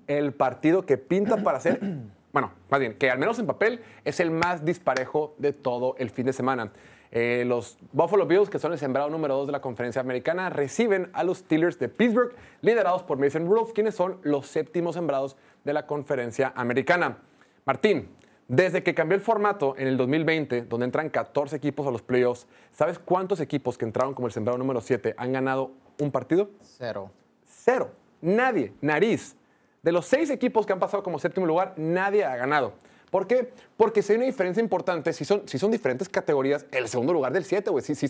el partido que pinta para ser, bueno, más bien, que al menos en papel es el más disparejo de todo el fin de semana. Eh, los Buffalo Bills, que son el sembrado número 2 de la conferencia americana, reciben a los Steelers de Pittsburgh, liderados por Mason Rudolph, quienes son los séptimos sembrados de la conferencia americana. Martín, desde que cambió el formato en el 2020, donde entran 14 equipos a los playoffs, ¿sabes cuántos equipos que entraron como el sembrado número 7 han ganado un partido? Cero. Cero. Nadie. Nariz. De los seis equipos que han pasado como séptimo lugar, nadie ha ganado. ¿Por qué? Porque si hay una diferencia importante, si son, si son diferentes categorías, el segundo lugar del 7, güey, si, si,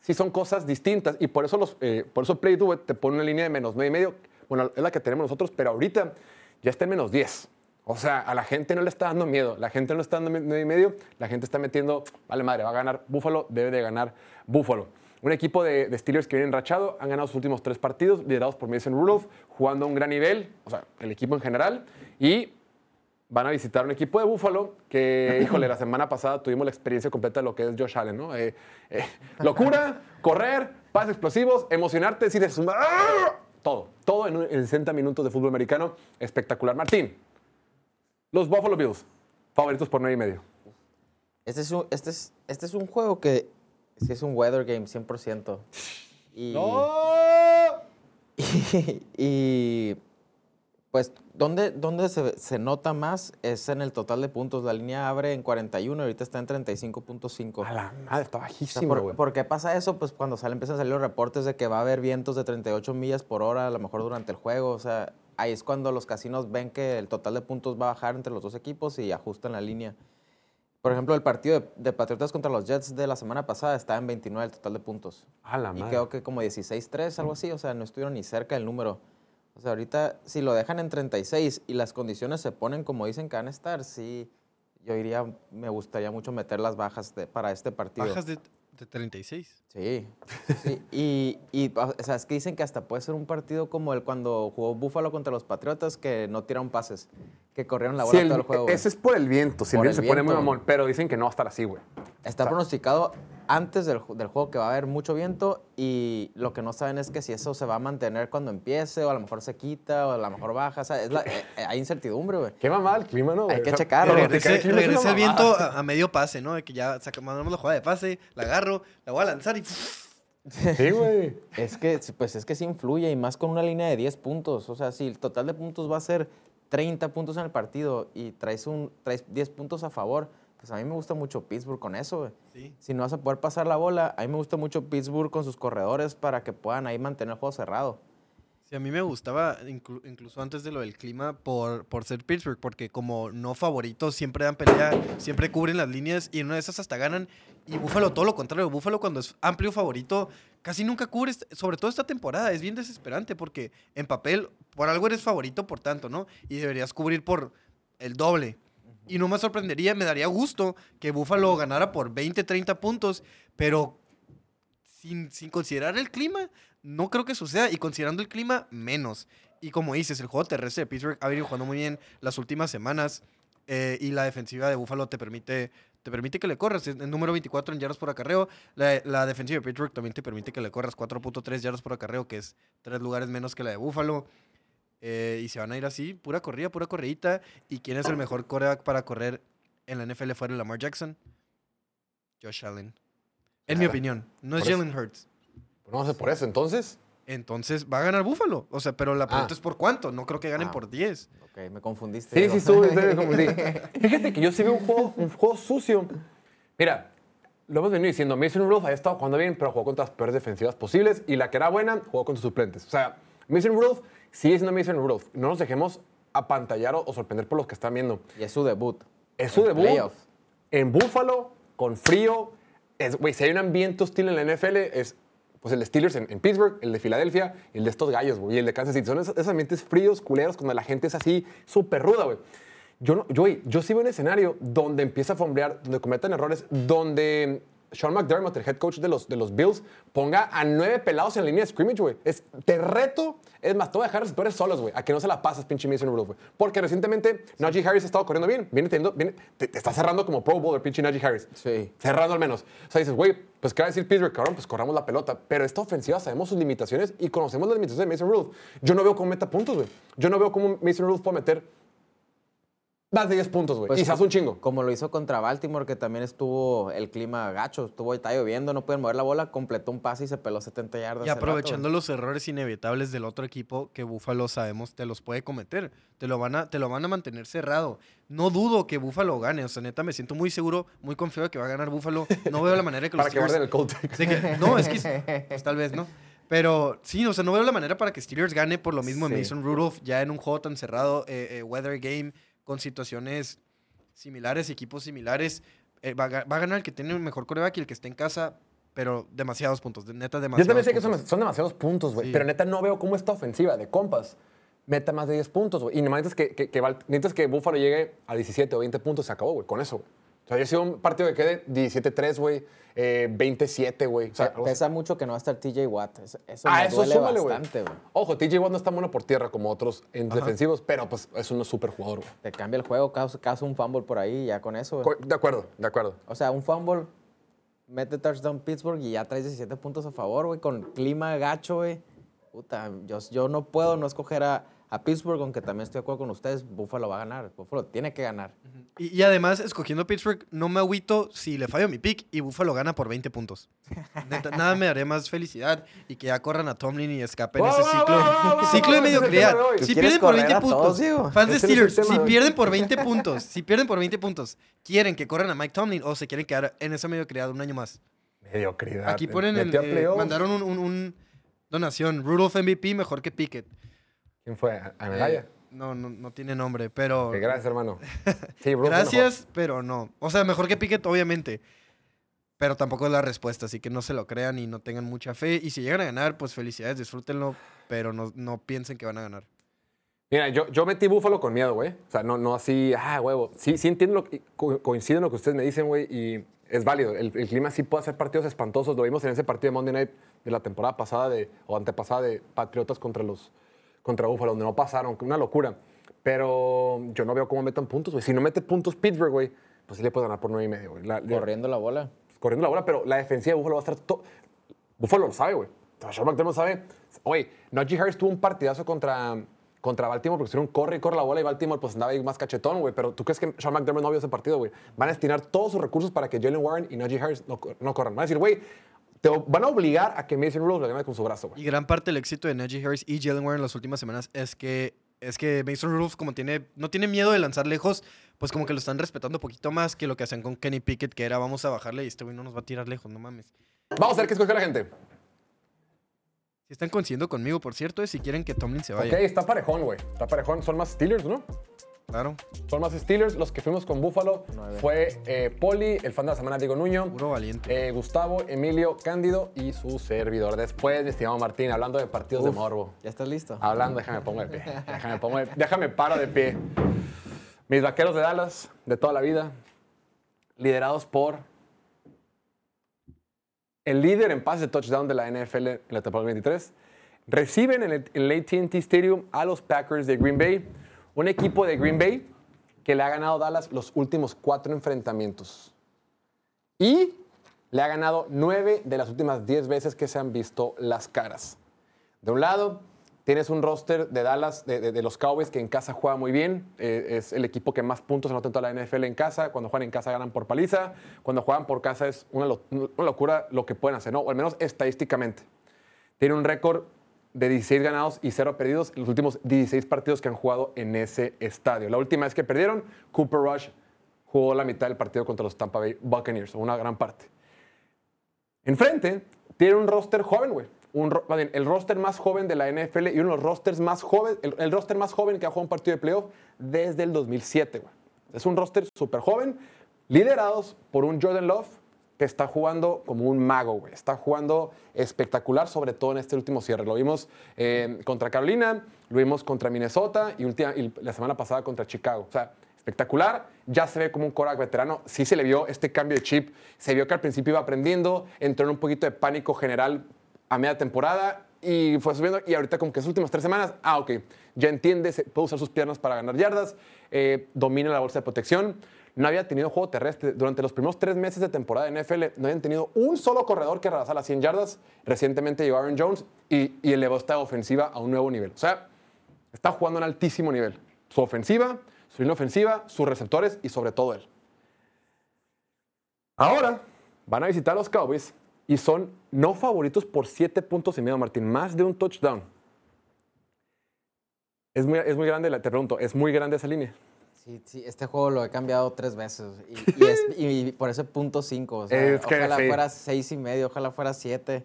si son cosas distintas. Y por eso, los, eh, por eso Play Do It te pone una línea de menos 9 y medio. Bueno, es la que tenemos nosotros, pero ahorita ya está en menos 10. O sea, a la gente no le está dando miedo. La gente no le está dando 9 y medio. La gente está metiendo, vale madre, va a ganar Búfalo, debe de ganar Búfalo. Un equipo de, de Steelers que viene enrachado, han ganado sus últimos tres partidos, liderados por Mason Rudolph, jugando a un gran nivel, o sea, el equipo en general, y van a visitar un equipo de Búfalo que, híjole, la semana pasada tuvimos la experiencia completa de lo que es Josh Allen, ¿no? Eh, eh, locura, correr, pases explosivos, emocionarte, decir ¡ah! todo, todo en, un- en 60 minutos de fútbol americano, espectacular. Martín, los Buffalo Bills, favoritos por 9 y medio. Este es un, este es, este es un juego que sí es un weather game 100%. Y, y, y, pues, ¿dónde, dónde se, se nota más? Es en el total de puntos. La línea abre en 41 y ahorita está en 35.5. A la madre, está O sea, bajísimo, ¿por, güey. por qué pasa eso? Pues cuando sale, empiezan a salir los reportes de que va a haber vientos de 38 millas por hora, a lo mejor durante el juego. O sea, ahí es cuando los casinos ven que el total de puntos va a bajar entre los dos equipos y ajustan la línea. Por ejemplo, el partido de, de Patriotas contra los Jets de la semana pasada estaba en 29 el total de puntos. A la Y madre. creo que como 16-3, algo así. O sea, no estuvieron ni cerca del número. O sea, ahorita, si lo dejan en 36 y las condiciones se ponen como dicen que van a estar, sí, yo diría, me gustaría mucho meter las bajas de- para este partido. Bajas de, de 36. Sí, sí. Y, y, o sea, es que dicen que hasta puede ser un partido como el cuando jugó Búfalo contra los Patriotas, que no tiraron pases, que corrieron la Sí, bola el- todo el juego. güey. ese es por el viento, si el Por viento el se pone muy mamón, pero dicen que no va a estar así, güey. Está pronosticado antes del, ju- del juego que va a haber mucho viento y lo que no saben es que si eso se va a mantener cuando empiece o a lo mejor se quita o a lo mejor baja. O sea, es la- eh, hay incertidumbre, güey. Qué mamá el clima, ¿no? güey? Hay que checarlo. regrese, el viento a, a medio pase, ¿no? De que ya mandamos la jugada de pase, la agarro, la voy a lanzar y... Sí, güey. Es que, pues es que sí influye y más con una línea de 10 puntos. O sea, si el total de puntos va a ser 30 puntos en el partido y traes, un, traes 10 puntos a favor, pues a mí me gusta mucho Pittsburgh con eso, güey. Sí. Si no vas a poder pasar la bola, a mí me gusta mucho Pittsburgh con sus corredores para que puedan ahí mantener el juego cerrado. Sí, a mí me gustaba, inclu- incluso antes de lo del clima, por, por ser Pittsburgh, porque como no favoritos, siempre dan pelea, siempre cubren las líneas y en una de esas hasta ganan. Y Búfalo, todo lo contrario, Búfalo cuando es amplio favorito, casi nunca cubre, est- sobre todo esta temporada, es bien desesperante porque en papel, por algo eres favorito por tanto, ¿no? Y deberías cubrir por el doble. Y no me sorprendería, me daría gusto que Búfalo ganara por 20, 30 puntos, pero sin, sin considerar el clima, no creo que suceda. Y considerando el clima, menos. Y como dices, el juego terrestre de Pittsburgh ha venido jugando muy bien las últimas semanas. eh, y la defensiva de Buffalo te permite, te permite que le corras. El número 24 en yardas por acarreo. La, la defensiva de Pittsburgh también te permite que le corras 4.3 yardas por acarreo, que es tres lugares menos que la de Buffalo. Eh, y se van a ir así, pura corrida, pura corridita. ¿Y quién es el mejor coreback para correr en la NFL fuera de Lamar Jackson? Josh Allen. En mi opinión. No es Por. Jalen Hurts. Pues no sé por eso, entonces. Entonces va a ganar Búfalo. O sea, pero la pregunta Ah. es por cuánto. No creo que ganen Ah. por 10. Ok, me confundiste. Sí, sí, confundí. Fíjate que yo sí veo un juego, un juego sucio. Mira, lo hemos venido diciendo, Mason Rudolph ha estado jugando bien, pero jugó contra las peores defensivas posibles y la que era buena, jugó con sus suplentes. O sea, Mason Rudolph sigue siendo Mason Rudolph. No nos dejemos apantallar o, o sorprender por los que están viendo. Y es su debut. Es su En debut en Buffalo, con frío. Es- Güey, si hay un ambiente hostil en la NFL, es pues el de Steelers en, en Pittsburgh, el de Filadelfia el de estos gallos, güey, y el de Kansas City. Son esos, esos ambientes fríos, culeros, cuando la gente es así súper ruda, güey. Yo, no, yo, yo sí veo un escenario donde empieza a fombrear, donde cometan errores, donde Sean McDermott, el head coach de los, de los Bills, ponga a nueve pelados en la línea de scrimmage, güey. Te reto, es más, te voy a dejar a los peores solos, güey, a que no se la pasas, pinche Mason Rudolph, güey. Porque recientemente Najee Harris ha estado corriendo bien, viene teniendo, viene, te, te está cerrando como Pro Bowler, pinche Najee Harris. Sí. Cerrando al menos. O sea, dices, güey, pues ¿qué va a decir Pittsburgh? Cabrón, pues corramos la pelota. Pero esta ofensiva sabemos sus limitaciones y conocemos las limitaciones de Mason Rudolph. Yo no veo cómo meta puntos, güey. Yo no veo cómo Mason Rudolph puede meter más de 10 puntos, güey. Pues Quizás un chingo. Como lo hizo contra Baltimore, que también estuvo el clima gacho, estuvo está lloviendo, no pueden mover la bola, completó un pase y se peló 70 yardas. Y rato, aprovechando los errores inevitables del otro equipo que Buffalo sabemos te los puede cometer. Te lo van a, te lo van a mantener cerrado. No dudo que Buffalo gane. O sea, neta, me siento muy seguro, muy confiado de que va a ganar Buffalo. No veo la manera de que los Para que Steelers- guarden el de que- no, es que pues, tal vez no. Pero sí, o sea, no veo la manera para que Steelers gane por lo mismo de Sí. Mason Rudolph ya en un juego tan cerrado, eh, eh, weather game, con situaciones similares, equipos similares. Eh, va, a ga- va a ganar el que tiene el mejor coreback y el que esté en casa, pero demasiados puntos, de- neta Yo demasiados también sé que son, puntos. son demasiados puntos, güey. Sí. Pero neta no veo cómo esta ofensiva de compas meta más de 10 puntos, güey. Y nomás necesitas que, que, que, necesitas que Buffalo llegue a 17 o 20 puntos, se acabó, güey, con eso, güey. O sea, yo sido un partido que quede 17-3, güey, eh, 27, güey. O sea, Pe- Pesa mucho que no va a estar TJ Watt. Eso, eso Ah, me eso duele súmale, bastante, güey. Ojo, TJ Watt no es tan bueno por tierra como otros en defensivos, pero pues es un súper jugador, güey. Te cambia el juego, causa, causa un fumble por ahí y ya con eso, güey. De acuerdo, de acuerdo. O sea, un fumble, mete touchdown Pittsburgh y ya traes 17 puntos a favor, güey, con clima gacho, güey. Puta, yo, yo no puedo no escoger a, a Pittsburgh, aunque también estoy de acuerdo con ustedes, Buffalo va a ganar. Buffalo tiene que ganar. Y, y además, escogiendo Pittsburgh, no me agüito si le fallo mi pick y Buffalo gana por 20 puntos. Neta, nada me daré más felicidad y que ya corran a Tomlin y escapen Wow, ese ciclo, wow, wow, ciclo de mediocridad. tema de hoy. ¿Tú Si pierden por correr 20 a todos, puntos, fans de Steelers, si pierden por 20 puntos, si pierden por 20 puntos, quieren que corran a Mike Tomlin o se quieren quedar en esa mediocridad un año más. Mediocridad. Aquí ponen el, eh, mandaron un, un- un donación, Rudolph MVP mejor que Pickett. ¿Quién fue? ¿A a Medalla? Eh, no, no, no tiene nombre, pero... Ok, gracias, hermano. Sí, bro, fue Gracias, pero no. O sea, mejor que Pickett, obviamente. Pero tampoco es la respuesta, así que no se lo crean y no tengan mucha fe. Y si llegan a ganar, pues felicidades, disfrútenlo, pero no, no piensen que van a ganar. Mira, yo, yo metí Búfalo con miedo, güey. O sea, no, no así, ah, huevo. Sí, sí entiendo, lo que- co- coincido en lo que ustedes me dicen, güey, y es válido. El, el clima sí puede hacer partidos espantosos. Lo vimos en ese partido de Monday Night de la temporada pasada de, o antepasada de Patriotas contra los contra Búfalo, donde no pasaron. Una locura. Pero yo no veo cómo metan puntos, güey. Si no mete puntos Pittsburgh, güey, pues sí le puede ganar por nueve y medio, güey. La- Corriendo la bola. corriendo la bola, pero la defensiva de Buffalo va a estar todo. Buffalo lo sabe, güey. Sean McDermott sabe. Oye, Najee Harris tuvo un partidazo contra, contra Baltimore porque hicieron corre y corre la bola y Baltimore pues andaba ahí más cachetón, güey. Pero tú crees que Sean McDermott no vio ese partido, güey. Van a destinar todos sus recursos para que Jalen Warren y Najee Harris no, no corran. Van a decir, güey, te van a obligar a que Mason Rudolph le gane con su brazo, güey. Y gran parte del éxito de Najee Harris y Jalen Warren en las últimas semanas es que, es que Mason Rudolph, como tiene, no tiene miedo de lanzar lejos, pues como que lo están respetando un poquito más que lo que hacían con Kenny Pickett, que era vamos a bajarle y este güey no nos va a tirar lejos, no mames. Vamos a ver qué escoge la gente. Si están coincidiendo conmigo, por cierto, es si quieren que Tomlin se vaya. Ok, está parejón, güey. Está parejón. Son más Steelers, ¿no? Claro, Son más Steelers. Los que fuimos con Buffalo Nueve. fue eh, Poli, el fan de la semana Diego Nuño. puro valiente. Eh, Gustavo, Emilio, Cándido y su servidor. Después, mi estimado Martín, hablando de partidos de morbo. ¿Ya estás listo? Hablando, déjame pongo de pie. Déjame, pongo de- déjame paro de pie. Mis vaqueros de Dallas, de toda la vida, liderados por el líder en pases de touchdown de la NFL en la temporada 23, reciben en el, en el AT&T Stadium a los Packers de Green Bay, un equipo de Green Bay que le ha ganado Dallas los últimos cuatro enfrentamientos. Y le ha ganado nueve de las últimas diez veces que se han visto las caras. De un lado, tienes un roster de Dallas, de, de- los Cowboys, que en casa juega muy bien. Eh, es el equipo que más puntos anota en toda la NFL en casa. Cuando juegan en casa ganan por paliza. Cuando juegan por casa es una, una locura lo que pueden hacer, ¿no? O al menos estadísticamente. Tiene un récord de 16 ganados y 0 perdidos en los últimos 16 partidos que han jugado en ese estadio. La última vez que perdieron, Cooper Rush jugó la mitad del partido contra los Tampa Bay Buccaneers, una gran parte. Enfrente, tiene un roster joven, güey. El roster más joven de la NFL y uno de los rosters más jóvenes, el, el roster más joven que ha jugado un partido de playoff desde el 2007, güey. Es un roster súper joven, liderados por un Jordan Love está jugando como un mago, güey. Está jugando espectacular, sobre todo en este último cierre. Lo vimos eh, contra Carolina, lo vimos contra Minnesota y, última- y la semana pasada contra Chicago. O sea, espectacular. Ya se ve como un Korak veterano. Sí se le vio este cambio de chip. Se vio que al principio iba aprendiendo, entró en un poquito de pánico general a media temporada y fue subiendo. Y ahorita, como que sus últimas tres semanas, ah, ok, ya entiende, puede usar sus piernas para ganar yardas, eh, domina la bolsa de protección. No había tenido juego terrestre. Durante los primeros tres meses de temporada en NFL, no habían tenido un solo corredor que rebasara las 100 yardas. Recientemente llegó Aaron Jones y, elevó esta ofensiva a un nuevo nivel. O sea, está jugando a un altísimo nivel. Su ofensiva, su línea ofensiva, sus receptores y sobre todo él. Ahora van a visitar a los Cowboys y son no favoritos por 7 puntos y medio, Martín. Más de un touchdown. Es muy, es muy grande, te pregunto, ¿es muy grande esa línea? Sí, sí, este juego lo he cambiado tres veces y, y es- y por ese punto cinco. O sea, Es que ojalá sí. fuera seis y medio, ojalá fuera siete.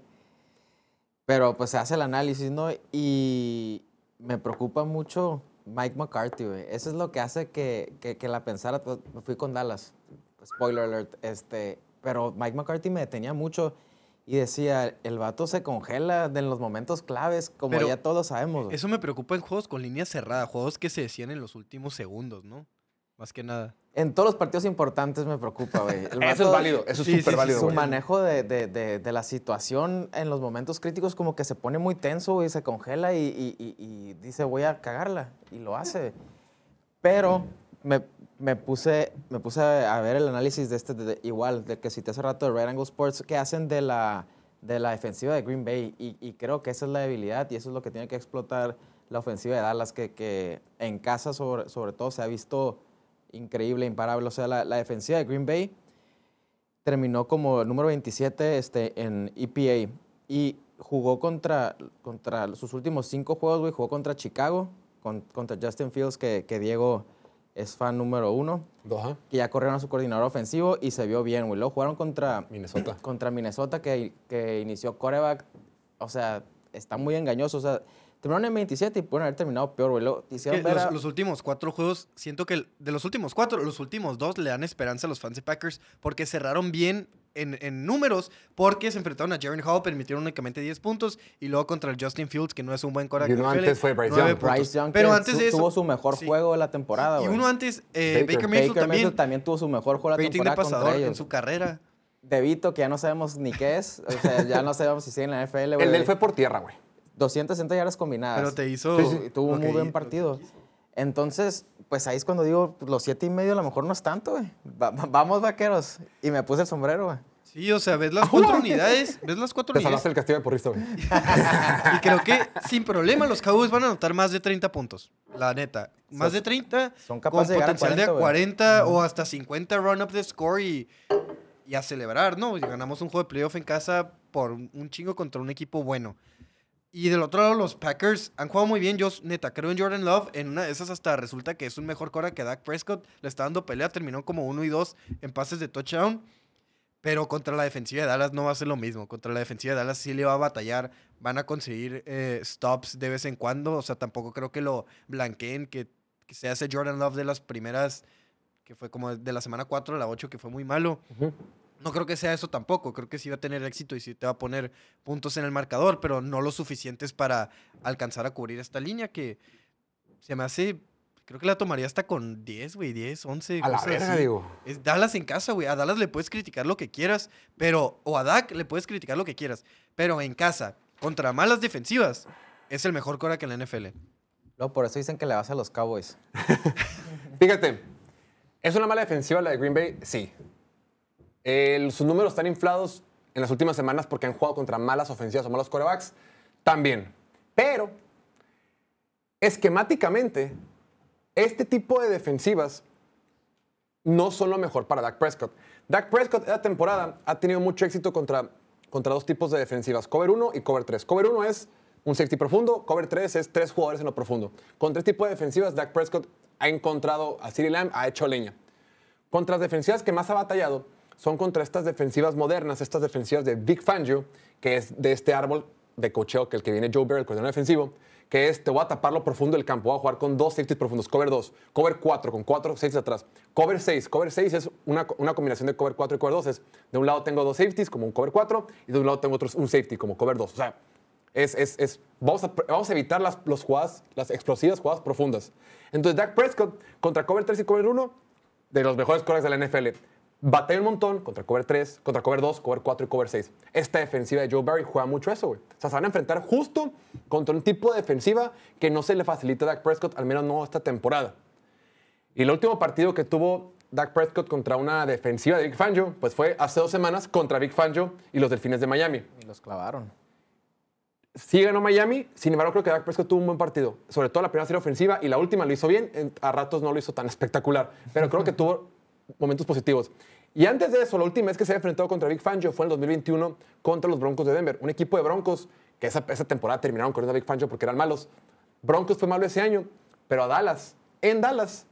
Pero pues se hace el análisis, ¿no? Y me preocupa mucho Mike McCarthy, güey. Eso es lo que hace que, que, que la pensara. pues, Me fui con Dallas. Spoiler alert. Este, pero Mike McCarthy me detenía mucho y decía, el vato se congela en los momentos claves, como Pero ya todos sabemos. güey. Eso me preocupa en juegos con línea cerrada, juegos que se decían en los últimos segundos, ¿no? Más que nada. En todos los partidos importantes me preocupa, güey. El Eso es vato- válido, eso es Sí, sí, súper sí, válido. Su güey. manejo de, de- de- de la situación en los momentos críticos como que se pone muy tenso y se congela y, y- y- y dice voy a cagarla y lo hace. Pero me, me puse, me puse a ver el análisis de este, de- igual, de que cité hace rato de Red Angle Sports, que hacen de la, de la defensiva de Green Bay y, creo que esa es la debilidad y eso es lo que tiene que explotar la ofensiva de Dallas, que, en casa sobre, sobre todo se ha visto increíble, imparable. O sea, la, defensiva de Green Bay terminó como número 27 este, en EPA y jugó contra, contra sus últimos cinco juegos, güey, jugó contra Chicago, con- contra Justin Fields, que Diego es fan número uno, Ajá. que ya corrieron a su coordinador ofensivo y se vio bien, güey. Luego jugaron contra Minnesota. contra Minnesota, que, que inició coreback, o sea, está muy engañoso, o sea, terminaron en 27 y pueden haber terminado peor, güey. Luego hicieron ver los, a- los últimos cuatro juegos, siento que de los últimos cuatro, los últimos dos le dan esperanza a los fans de Packers porque cerraron bien en, en números, porque se enfrentaron a Jaren Hall, permitieron únicamente 10 puntos, y luego contra el Justin Fields, que no es un buen coreback. Y uno antes fue Bryce Young. Bryce Young, Pero antes su- de eso. tuvo su mejor sí. juego de la temporada, Y güey. uno antes, eh, Baker. Baker, Mayfield Baker también. Mayfield también tuvo su mejor juego de la Rating de temporada contra pasador en ellos. su carrera. De Vito, que ya no sabemos ni qué es, o sea, ya no sabemos si sigue en la NFL. El de él fue por tierra, güey. 260 yardas combinadas. Pero te hizo. Sí, sí, tuvo un muy buen partido. Entonces, pues ahí es cuando digo, los siete y medio a lo mejor no es tanto, güey. Va- va- vamos, vaqueros. Y me puse el sombrero, güey. Sí, o sea, ves las cuatro unidades. Ves las cuatro Te unidades. salvaste el castigo de porrista, güey. Y creo que sin problema los Cowboys van a anotar más de 30 puntos. La neta. Más de 30. son con capaces de llegar a potencial 40, de güey. 40 o hasta 50 run up de score y, y a celebrar, ¿no? Y ganamos un juego de playoff en casa por un chingo contra un equipo bueno. Y del otro lado, los Packers han jugado muy bien. Yo, neta, creo en Jordan Love. En una de esas hasta resulta que es un mejor cora que Dak Prescott. Le está dando pelea. Terminó como 1 y 2 en pases de touchdown. Pero contra la defensiva de Dallas no va a ser lo mismo. Contra la defensiva de Dallas sí le va a batallar. Van a conseguir eh, stops de vez en cuando. O sea, tampoco creo que lo blanqueen. Que, que se hace Jordan Love de las primeras, que fue como de la semana 4 a la 8, que fue muy malo. No creo que sea eso tampoco. Creo que sí va a tener éxito y sí te va a poner puntos en el marcador, pero no lo suficientes para alcanzar a cubrir esta línea que se me hace. Creo que la tomaría hasta con 10, güey, 10, 11. A la verga, digo. Es Dallas en casa, güey. A Dallas le puedes criticar lo que quieras, pero. O a Dak le puedes criticar lo que quieras. Pero en casa, contra malas defensivas, es el mejor cora que en la NFL. Luego, por eso dicen que le vas a los Cowboys. Fíjate, ¿es una mala defensiva la de Green Bay? Sí. El- sus números están inflados en las últimas semanas porque han jugado contra malas ofensivas o malos corebacks. También. Pero, esquemáticamente, este tipo de defensivas no son lo mejor para Dak Prescott. Dak Prescott esta temporada ha tenido mucho éxito contra, contra dos tipos de defensivas, cover 1 y cover 3. Cover 1 es un safety profundo, cover 3 es tres jugadores en lo profundo. Con tres tipos de defensivas, Dak Prescott ha encontrado a CeeDee Lamb, ha hecho leña. Contra las defensivas que más ha batallado son contra estas defensivas modernas, estas defensivas de Vic Fangio, que es de este árbol de cocheo que el que viene Joe Barry, el coordinador defensivo, que es, te voy a tapar lo profundo del campo, voy a jugar con dos safeties profundos, cover 2, cover 4, con cuatro safeties atrás, cover 6, cover 6 es una, una combinación de cover 4 y cover 2, es, de un lado tengo dos safeties como un cover 4 y de un lado tengo otro, un safety como cover 2, o sea, es, es, es, vamos, a, vamos a evitar las, los jugadas, las explosivas jugadas profundas. Entonces, Dak Prescott contra cover 3 y cover 1, de los mejores corners de la NFL. Batalla un montón contra cover 3, contra cover 2, cover 4 y cover 6. Esta defensiva de Joe Barry juega mucho eso, güey. O sea, se van a enfrentar justo contra un tipo de defensiva que no se le facilita a Dak Prescott, al menos no esta temporada. Y el último partido que tuvo Dak Prescott contra una defensiva de Big Fangio, pues fue hace dos semanas contra Big Fangio y los Delfines de Miami. Y los clavaron. Sí ganó Miami, sin embargo creo que Dak Prescott tuvo un buen partido. Sobre todo la primera serie ofensiva y la última lo hizo bien, en- a ratos no lo hizo tan espectacular, pero creo que tuvo momentos positivos. Y antes de eso, la última vez que se había enfrentado contra Big Fangio fue en el 2021 contra los Broncos de Denver. Un equipo de Broncos que esa, esa temporada terminaron corriendo a Big Fangio porque eran malos. Broncos fue malo ese año, pero a Dallas, en Dallas,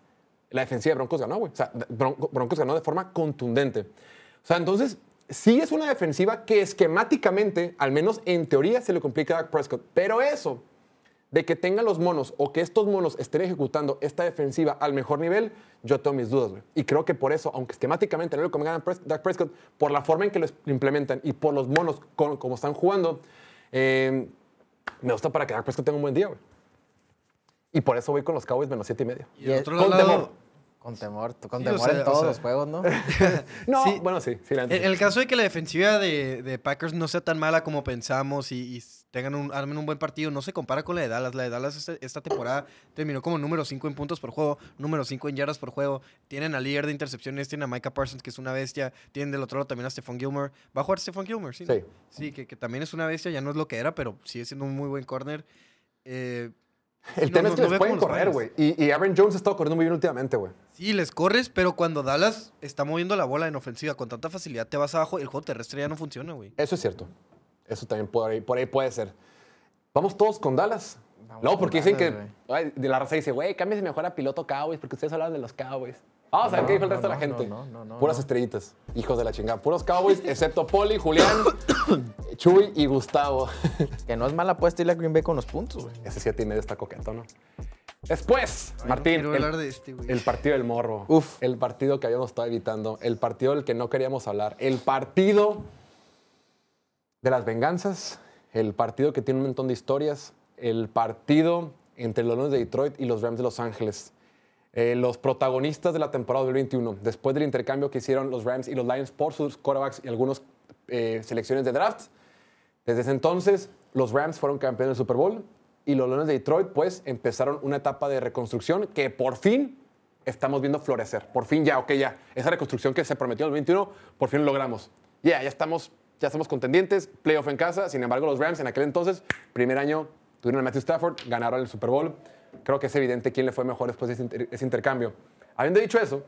la defensiva de Broncos ganó, güey. O sea, Bronco- Broncos ganó de forma contundente. O sea, entonces, sí es una defensiva que esquemáticamente, al menos en teoría, se le complica a Dak Prescott. Pero eso, de que tengan los monos o que estos monos estén ejecutando esta defensiva al mejor nivel, yo tengo mis dudas, güey. Y creo que por eso, aunque esquemáticamente no le convenga a Pres- Dak Prescott, por la forma en que lo implementan y por los monos con- como están jugando, eh, me gusta para que Dak Prescott tenga un buen día, güey. Y por eso voy con los Cowboys menos siete y medio. Y otro Con lado, temor. Con temor, con Sí, temor o sea, en o todos sea- los juegos, ¿no? No, Sí. bueno, sí, sí, la En, el caso de que la defensiva de, de Packers no sea tan mala como pensamos y, y tengan un, armen un buen partido, no se compara con la de Dallas. La de Dallas este- esta temporada terminó como número 5 en puntos por juego, número 5 en yardas por juego. Tienen al líder de intercepciones, tienen a Micah Parsons, que es una bestia. Tienen del otro lado también a Stephon Gilmore. ¿Va a jugar Stephon Gilmore? Sí. Sí. Sí, que, que también es una bestia, ya no es lo que era, pero sigue siendo un muy buen corner. Eh, El no, tema no- es que no les pueden correr, güey. Y, y Aaron Jones ha estado corriendo muy bien últimamente, güey. Sí, les corres, pero cuando Dallas está moviendo la bola en ofensiva con tanta facilidad, te vas abajo, el juego terrestre ya no funciona, güey. Eso es cierto. Eso también por ahí, por ahí puede ser. Vamos todos con Dallas. Vamos no, porque dicen Dallas, que. ay, de la raza dice, güey, cámbiese mejor a piloto Cowboys porque ustedes hablan de los Cowboys. Vamos a ver No, qué dijo el no, resto de la gente. no, no, no, Puras no. estrellitas. Hijos de la chingada. Puros Cowboys, excepto Poli, Julián, Chuy y Gustavo. Que no es mala apuesta irle a Green Bay con los puntos, güey. Ese siete y medio está coqueto, ¿no? Después, Martín. quiero el- hablar de este, güey. El partido del morro. Uf. El partido que habíamos estado evitando. El partido del que no queríamos hablar. El partido de las venganzas. El partido que tiene un montón de historias. El partido entre los Leones de Detroit y los Rams de Los Ángeles. Eh, los protagonistas de la temporada 2021. Después del intercambio que hicieron los Rams y los Lions por sus quarterbacks y algunas selecciones de draft. Desde ese entonces, los Rams fueron campeones del Super Bowl y los Leones de Detroit, pues, empezaron una etapa de reconstrucción que por fin estamos viendo florecer. Por fin ya, ok, ya. Esa reconstrucción que se prometió en el 21, por fin lo logramos. Ya, ya estamos, ya estamos contendientes, playoff en casa. Sin embargo, los Rams en aquel entonces, primer año, tuvieron a Matthew Stafford, ganaron el Super Bowl. Creo que es evidente quién le fue mejor después de ese, inter- ese intercambio. Habiendo dicho eso,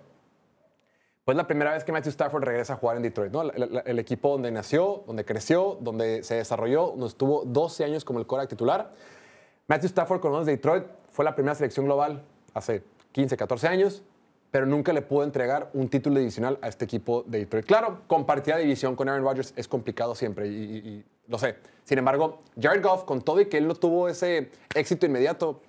pues la primera vez que Matthew Stafford regresa a jugar en Detroit, ¿no? El, equipo donde nació, donde creció, donde se desarrolló, donde estuvo 12 años como el quarterback titular. Matthew Stafford con los de Detroit fue la primera selección global hace 15, 14 años, pero nunca le pudo entregar un título divisional a este equipo de Detroit. Claro, compartir división con Aaron Rodgers es complicado siempre y, lo sé. Sin embargo, Jared Goff, con todo y que él no tuvo ese éxito inmediato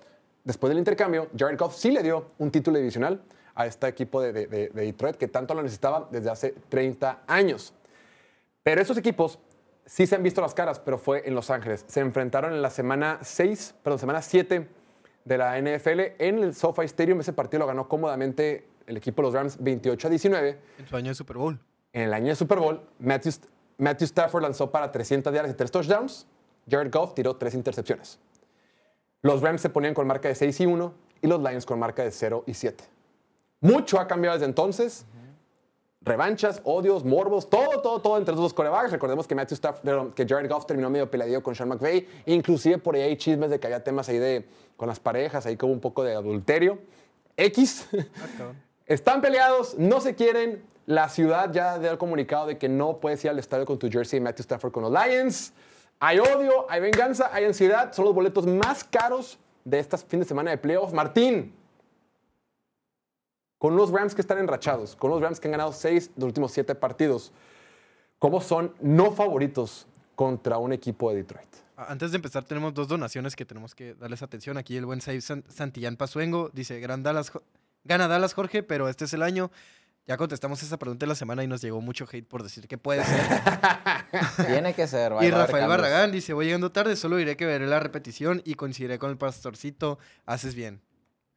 después del intercambio, Jared Goff sí le dio un título divisional a este equipo de Detroit que tanto lo necesitaba desde hace 30 años. Pero esos equipos sí se han visto las caras, pero fue en Los Ángeles. Se enfrentaron en la semana 6, perdón, semana 7 de la NFL en el SoFi Stadium. Ese partido lo ganó cómodamente el equipo de los Rams 28 a 19. En su año de Super Bowl. En el año de Super Bowl, Matthew, Matthew Stafford lanzó para 300 yardas y 3 touchdowns. Jared Goff tiró 3 intercepciones. Los Rams se ponían con marca de 6 y 1 y los Lions con marca de 0 y 7. Mucho ha cambiado desde entonces. Revanchas, odios, morbos, todo, todo, todo entre esos dos corebacks. Recordemos que Matthew Stafford, que Jared Goff terminó medio peleadillo con Sean McVay. Inclusive por ahí hay chismes de que había temas ahí de, con las parejas, ahí como un poco de adulterio. X. Están peleados, no se quieren. La ciudad ya el comunicado de que no puedes ir al estadio con tu jersey de Matthew Stafford con los Lions. Hay odio, hay venganza, hay ansiedad. Son los boletos más caros de estas fin de semana de playoffs. Martín, con unos Rams que están enrachados, con unos Rams que han ganado seis de los últimos siete partidos, ¿cómo son no favoritos contra un equipo de Detroit? A- Antes de empezar, tenemos dos donaciones que tenemos que darles atención. Aquí el buen San- Santillán Pazuengo dice, Gran Dallas, gana Dallas, Jorge, pero este es el año. Ya contestamos esa pregunta de la semana y nos llegó mucho hate por decir que puede ser. Tiene que ser. y Rafael. Barragán dice, voy llegando tarde, solo diré que veré la repetición y coincidiré con el pastorcito. Haces bien.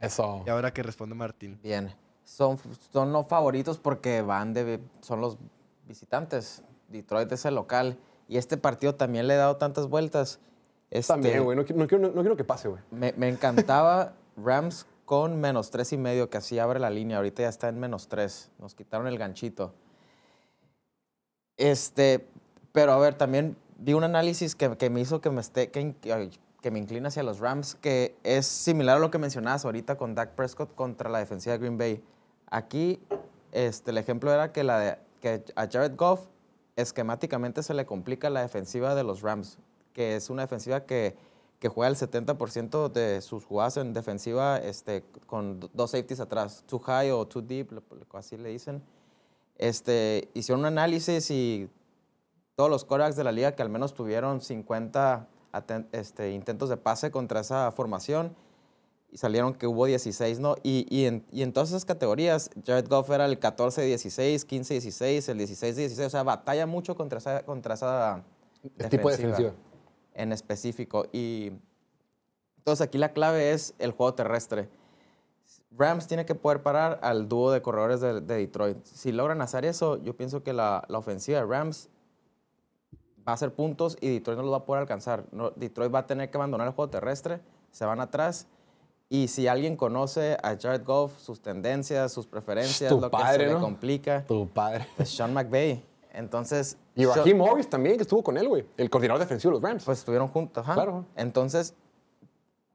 Eso. Y ahora que responde Martín. Bien. Son, son no favoritos porque van de. Son los visitantes. Detroit es el local. Y este partido también le he dado tantas vueltas. Este, También, güey. No, qui- no quiero, no quiero que pase, güey. Me, me encantaba Rams con menos tres y medio, que así abre la línea. Ahorita ya está en menos tres. Nos quitaron el ganchito. Este, pero a ver, también vi un análisis que, que me hizo que me, esté, que, que- me inclina hacia los Rams, que es similar a lo que mencionabas ahorita con Dak Prescott contra la defensiva de Green Bay. Aquí, este, el ejemplo era que, la que a Jared Goff esquemáticamente se le complica la defensiva de los Rams, que es una defensiva que, que juega el 70% de sus jugadas en defensiva este, con do- dos safeties atrás, too high o too deep, así le dicen. Este, hicieron un análisis y todos los quarterbacks de la liga que al menos tuvieron 50 aten- este, intentos de pase contra esa formación y salieron que hubo 16, ¿no? Y, y en, y en todas esas categorías, Jared Goff era el 14-16, 15-16, el 16-16, o sea, batalla mucho contra esa, contra esa El tipo de defensiva. En específico. Y entonces aquí la clave es el juego terrestre. Rams tiene que poder parar al dúo de corredores de, de Detroit. Si logran hacer eso, yo pienso que la, la ofensiva de Rams va a hacer puntos y Detroit no los va a poder alcanzar. No, Detroit va a tener que abandonar el juego terrestre, se van atrás. Y si alguien conoce a Jared Goff, sus tendencias, sus preferencias, Tu lo padre, que se ¿no? le complica, Tu padre. es Sean McVay. Entonces, Y Raheem Morris también, que estuvo con él, güey. El coordinador defensivo de los Rams. pues estuvieron juntos, ajá. Claro. Entonces,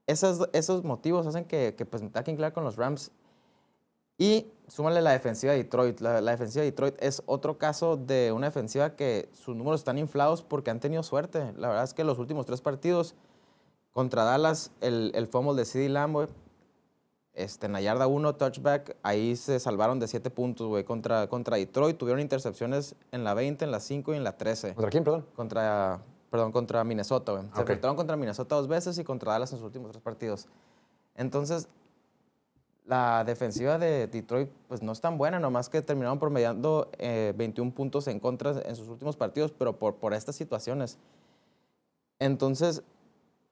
esos, esos motivos hacen que, que pues, que inclinar con los Rams. Y súmale la defensiva de Detroit. La, la defensiva de Detroit es otro caso de una defensiva que sus números están inflados porque han tenido suerte. La verdad es que los últimos tres partidos contra Dallas, el, el fumble de CD Lamb, este, en la yarda 1, touchback, ahí se salvaron de 7 puntos, güey. Contra, contra Detroit tuvieron intercepciones en la 20, en la 5 y en la 13 ¿Contra quién, perdón? contra, perdón, contra Minnesota, güey. Se enfrentaron contra Minnesota dos veces y contra Dallas en sus últimos tres partidos. Entonces, la defensiva de Detroit, pues no es tan buena, nomás que terminaron promediando eh, 21 puntos en contra en sus últimos partidos, pero por, por estas situaciones. Entonces,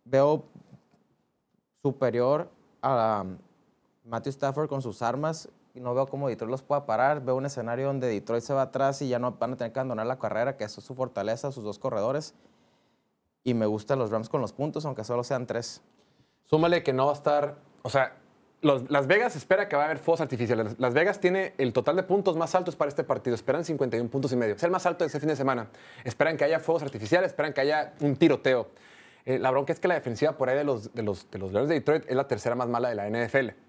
veo superior a um, Matthew Stafford con sus armas. No veo cómo Detroit los pueda parar. Veo un escenario donde Detroit se va atrás y ya no van a tener que abandonar la carrera, que eso es su fortaleza, sus dos corredores. Y me gustan los Rams con los puntos, aunque solo sean tres. Súmale que no va a estar. O sea, Las Vegas espera que va a haber fuegos artificiales. Las Vegas tiene el total de puntos más altos para este partido. Esperan 51 puntos y medio. Es el más alto de ese fin de semana. Esperan que haya fuegos artificiales, esperan que haya un tiroteo. Eh, la bronca es que la defensiva por ahí de los, de, los, de los Leones de Detroit es la tercera más mala de la NFL.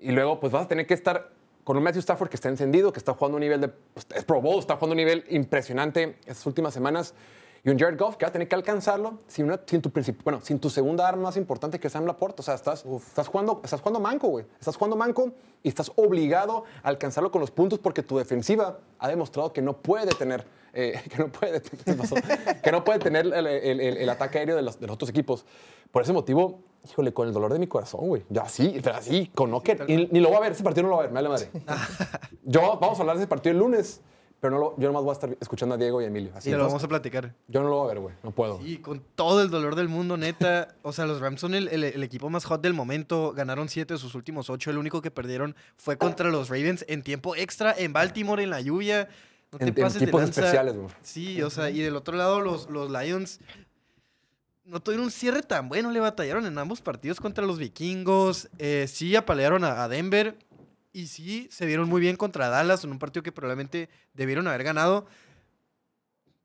Y luego, pues vas a tener que estar con un Matthew Stafford que está encendido, que está jugando un nivel de. pues, es Pro Bowl, está jugando un nivel impresionante estas últimas semanas. Y un Jared Goff que va a tener que alcanzarlo sin, una- sin tu, bueno, sin tu segunda arma más importante que es Sam Laporte. O sea, estás, estás, jugando, estás jugando manco, güey. Estás jugando manco y estás obligado a alcanzarlo con los puntos porque tu defensiva ha demostrado que no puede tener, eh, que no puede, que no puede tener el, el- el- el ataque aéreo de los, de los otros equipos. Por ese motivo, híjole, con el dolor de mi corazón, güey. Ya sí, pero así, con Knocker. Y ni lo voy a ver, ese partido no lo voy a ver, me vale madre. Yo, vamos a hablar de ese partido el lunes, pero no lo- yo nomás voy a estar escuchando a Diego y a Emilio. Así, Sí, lo vamos a platicar. yo no lo voy a ver, güey. No puedo. Y con todo el dolor del mundo, neta. O sea, los Rams son el, el- el equipo más hot del momento. Ganaron siete de sus últimos ocho. El único que perdieron fue contra los Ravens en tiempo extra, en Baltimore, en la lluvia. No te En- en pases de tipos lanza. especiales, güey. Sí, o sea, y del otro lado, los, los Lions no tuvieron un cierre tan bueno. Le batallaron en ambos partidos contra los vikingos. Eh, sí apalearon a, a Denver. Y sí se vieron muy bien contra Dallas en un partido que probablemente debieron haber ganado.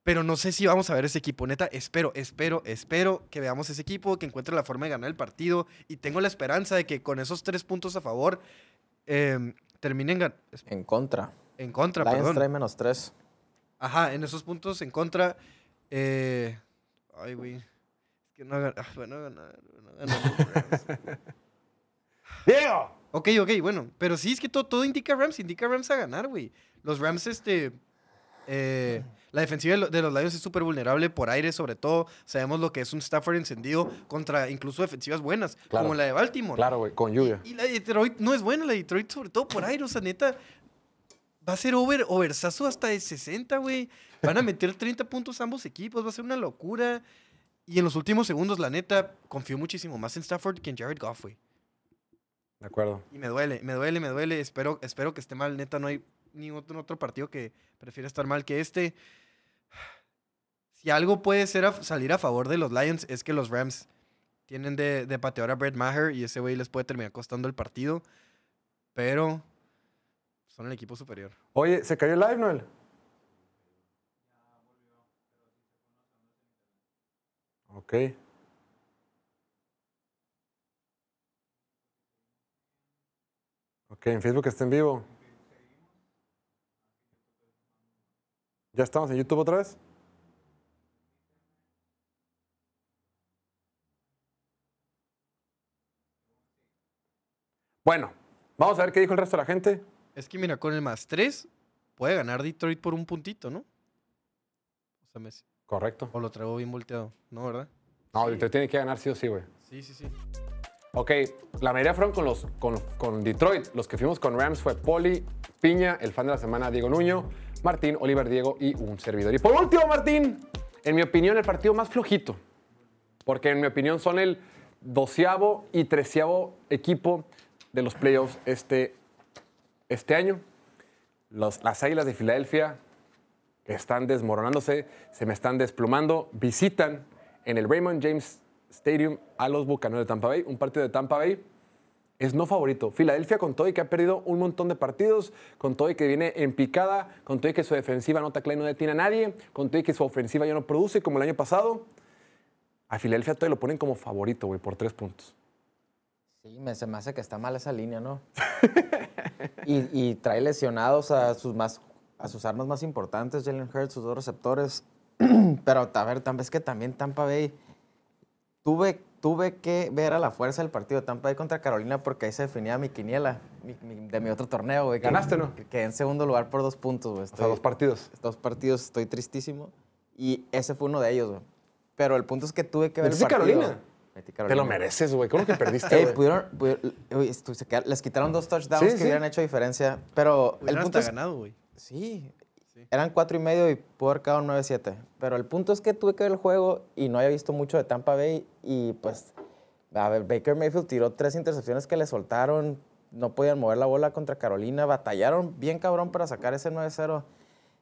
Pero no sé si vamos a ver ese equipo. Neta, espero, espero, espero que veamos ese equipo, que encuentre la forma de ganar el partido. Y tengo la esperanza de que con esos tres puntos a favor eh, terminen En contra. en contra. Lions perdón. trae menos tres. Ajá, en esos puntos en contra. eh, ay, güey. Que no hagan. ah, bueno, ganar. Bueno, ganar los Rams. ¡Diego! Ok, ok, bueno. Pero sí, es que todo, todo indica Rams. Indica Rams a ganar, güey. Los Rams, este... eh, la defensiva de lo- de los Lions es súper vulnerable por aire, sobre todo. Sabemos lo que es un Stafford encendido contra incluso defensivas buenas, Claro. como la de Baltimore. Claro, güey, con lluvia. Y la de Detroit no es buena, la de Detroit sobre todo por aire, o sea, neta, va a ser over, oversazo hasta de 60, güey. Van a meter 30 puntos ambos equipos, va a ser una locura. Y en los últimos segundos, la neta, confío muchísimo más en Stafford que en Jared Goff, güey. De acuerdo. Y me duele, me duele, me duele. Espero, espero que esté mal, neta, no hay ni otro, otro partido que prefiera estar mal que este. Si algo puede ser a- salir a favor de los Lions es que los Rams tienen de, de patear a Brett Maher y ese güey les puede terminar costando el partido. Pero son el equipo superior. Oye, ¿se cayó el live, Noel? Ok. Ok, en Facebook está en vivo. ¿Ya estamos en YouTube otra vez? Bueno, vamos a ver qué dijo el resto de la gente. Es que mira, con el más 3 puede ganar Detroit por un puntito, ¿no? O sea, me- Correcto. o lo traigo bien volteado, ¿no, verdad? No, te tiene que ganar sí o sí, güey. Sí, sí, sí. Ok, la mayoría fueron con, los, con, con Detroit. Los que fuimos con Rams fue Poli, Piña, el fan de la semana Diego Nuño, Martín, Oliver Diego y un servidor. Y por último, Martín, en mi opinión, el partido más flojito. Porque en mi opinión son el doceavo y treceavo equipo de los playoffs este, este año. Los- las Águilas de Filadelfia, están desmoronándose, se me están desplomando, visitan en el Raymond James Stadium a los Bucaneros de Tampa Bay. Un partido de Tampa Bay es no favorito. Filadelfia con todo y que ha perdido un montón de partidos, con todo y que viene en picada, con todo y que su defensiva no taclea y no detiene a nadie, con todo y que su ofensiva ya no produce como el año pasado. A Filadelfia todavía lo ponen como favorito, güey, por tres puntos. Sí, me, se me hace que está mal esa línea, ¿no? y, y trae lesionados a sus, más, a sus armas más importantes, Jalen Hurts, sus dos receptores. Pero, a ver, es que también Tampa Bay... Tuve, tuve que ver a la fuerza el partido de Tampa Bay contra Carolina porque ahí se definía mi quiniela mi- mi- de mi otro torneo, güey. que- ¿Ganaste, no? Que quedé en segundo lugar por dos puntos, güey. O sea, dos partidos. dos partidos estoy tristísimo. Y ese fue uno de ellos, güey. Pero el punto es que tuve que ver el ¿Metiste partido. Carolina? Metí Te lo Carolina. mereces, güey. ¿Cómo que perdiste, Ey, güey? pudieron, pudieron- uy, estu- se quedaron- les quitaron dos touchdowns Sí, que sí. hubieran hecho diferencia. Pero el Hubieran punto hasta es, ganado, güey. sí, Sí. Eran cuatro y medio y pudo haber quedado 9-7. Pero el punto es que tuve que ver el juego y no había visto mucho de Tampa Bay. Y pues, a ver, Baker Mayfield tiró tres intercepciones que le soltaron. No podían mover la bola contra Carolina. Batallaron bien cabrón para sacar ese 9-0.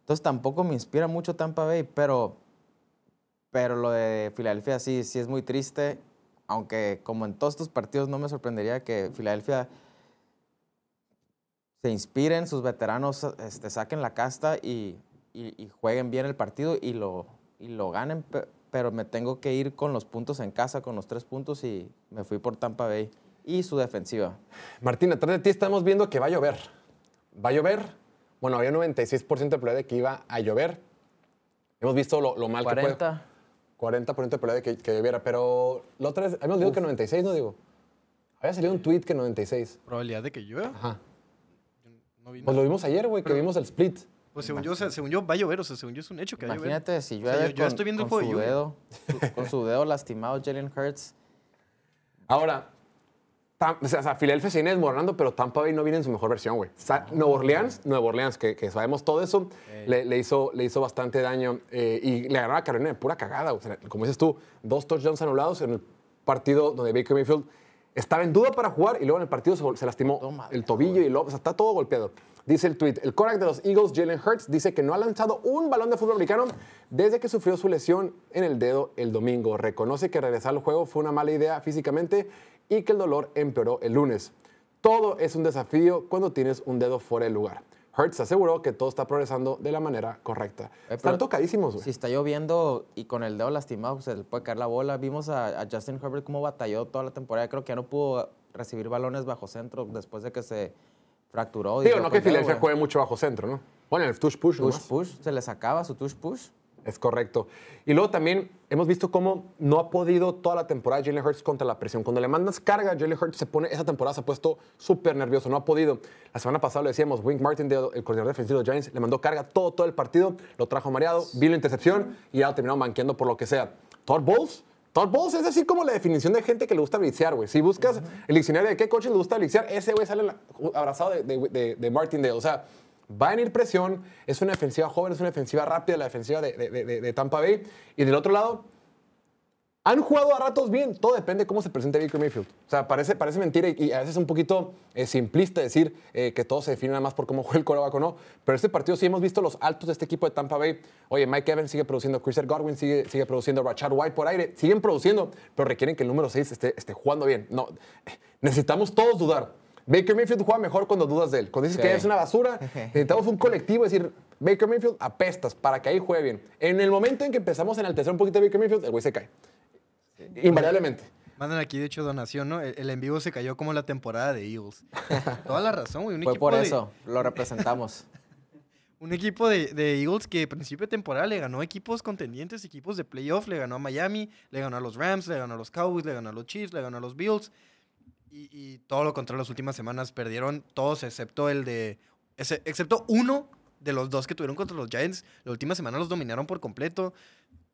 Entonces tampoco me inspira mucho Tampa Bay, pero, pero lo de Filadelfia sí, sí es muy triste. Aunque como en todos estos partidos no me sorprendería que Filadelfia se inspiren, sus veteranos este, saquen la casta y, y- y jueguen bien el partido y lo, y lo ganen. pe- Pero me tengo que ir con los puntos en casa, con los tres puntos y me fui por Tampa Bay y su defensiva. Martín, atrás de ti estamos viendo que va a llover. Va a llover. Bueno, había un 96% de probabilidad de que iba a llover. Hemos visto lo, lo mal que puede. 40. 40% de probabilidad de que, que lloviera. Pero la otra vez, habíamos leído que 96, ¿no digo? Había salido un tweet que 96. Probabilidad de que llueva. Ajá. No vi Pues nada. lo vimos ayer, güey, que vimos el split. Pues según yo, o sea, según yo va a llover, o sea, según yo es un hecho que va a llover. Imagínate si O sea, llueve yo- yo con, estoy viendo el con juego de su lluvia. dedo, su- con su dedo lastimado Jalen Hurts. Ahora, Tam- o sea, o sea, Filadelfia se viene desmoronando, pero Tampa Bay no viene en su mejor versión, güey. O sea, Nueva Orleans, Nueva Orleans, que, que sabemos todo eso, le, le hizo, le hizo bastante daño eh, y le ganó a Carolina de pura cagada. O sea, como dices tú, dos touchdowns anulados en el partido donde Baker Mayfield estaba en duda para jugar y luego en el partido se, lastimó Toma, el tobillo y luego, o sea, está todo golpeado. Dice el tweet, el quarterback de los Eagles, Jalen Hurts, dice que no ha lanzado un balón de fútbol americano desde que sufrió su lesión en el dedo el domingo. Reconoce que regresar al juego fue una mala idea físicamente y que el dolor empeoró el lunes. Todo es un desafío cuando tienes un dedo fuera del lugar. Hurts aseguró que todo está progresando de la manera correcta. Eh, Están tocadísimos, güey. Si está lloviendo y con el dedo lastimado, pues, se le puede caer la bola. Vimos a, a Justin Herbert cómo batalló toda la temporada. Creo que ya no pudo recibir balones bajo centro después de que se fracturó. Digo, no que Filadelfia juegue mucho bajo centro, ¿no? Bueno, el touch push, Tush nomás. push, se le sacaba su tush push. Es correcto. Y luego también hemos visto cómo no ha podido toda la temporada Jalen Hurts contra la presión. Cuando le mandas carga, Jalen Hurts se pone, esa temporada se ha puesto súper nervioso, no ha podido. La semana pasada lo decíamos, Wink Martindale, el coordinador defensivo de los Giants, le mandó carga todo, todo el partido, lo trajo mareado, vino la intercepción y ya terminó manqueando por lo que sea. Todd Bowles, Todd Bowles es así como la definición de gente que le gusta blitzear, güey. Si buscas el diccionario de qué coches le gusta blitzear, ese güey sale abrazado de, de, de- de Martindale. O sea, va a venir presión, es una defensiva joven, es una defensiva rápida, la defensiva de, Tampa Bay. Y del otro lado, han jugado a ratos bien, todo depende de cómo se presente Baker Mayfield. O sea, parece, parece mentira y, y a veces es un poquito eh, simplista decir eh, que todo se define nada más por cómo juega el coreback o no. Pero este partido sí hemos visto los altos de este equipo de Tampa Bay. Oye, Mike Evans sigue produciendo, Chris Godwin sigue, sigue produciendo, Rashad White por aire, siguen produciendo, pero requieren que el número 6 esté, esté jugando bien. No, eh, necesitamos todos dudar. Baker Mayfield juega mejor cuando dudas de él. Cuando dices Sí. que es una basura, necesitamos un colectivo decir, Baker Mayfield apestas para que ahí juegue bien. En el momento en que empezamos a enaltecer un poquito a Baker Mayfield, el güey se cae. Invariablemente. Mandan aquí, de hecho, donación, ¿no? El, el en vivo se cayó como la temporada de Eagles. Toda la razón, güey. Un Fue equipo por de- eso, lo representamos. Un equipo de, de Eagles que a principio de temporada le ganó equipos contendientes, equipos de playoff, le ganó a Miami, le ganó a los Rams, le ganó a los Cowboys, le ganó a los Chiefs, le ganó a los Bills. Y, y todo lo contrario, las últimas semanas perdieron todos excepto el de... ese- excepto uno de los dos que tuvieron contra los Giants. La última semana los dominaron por completo,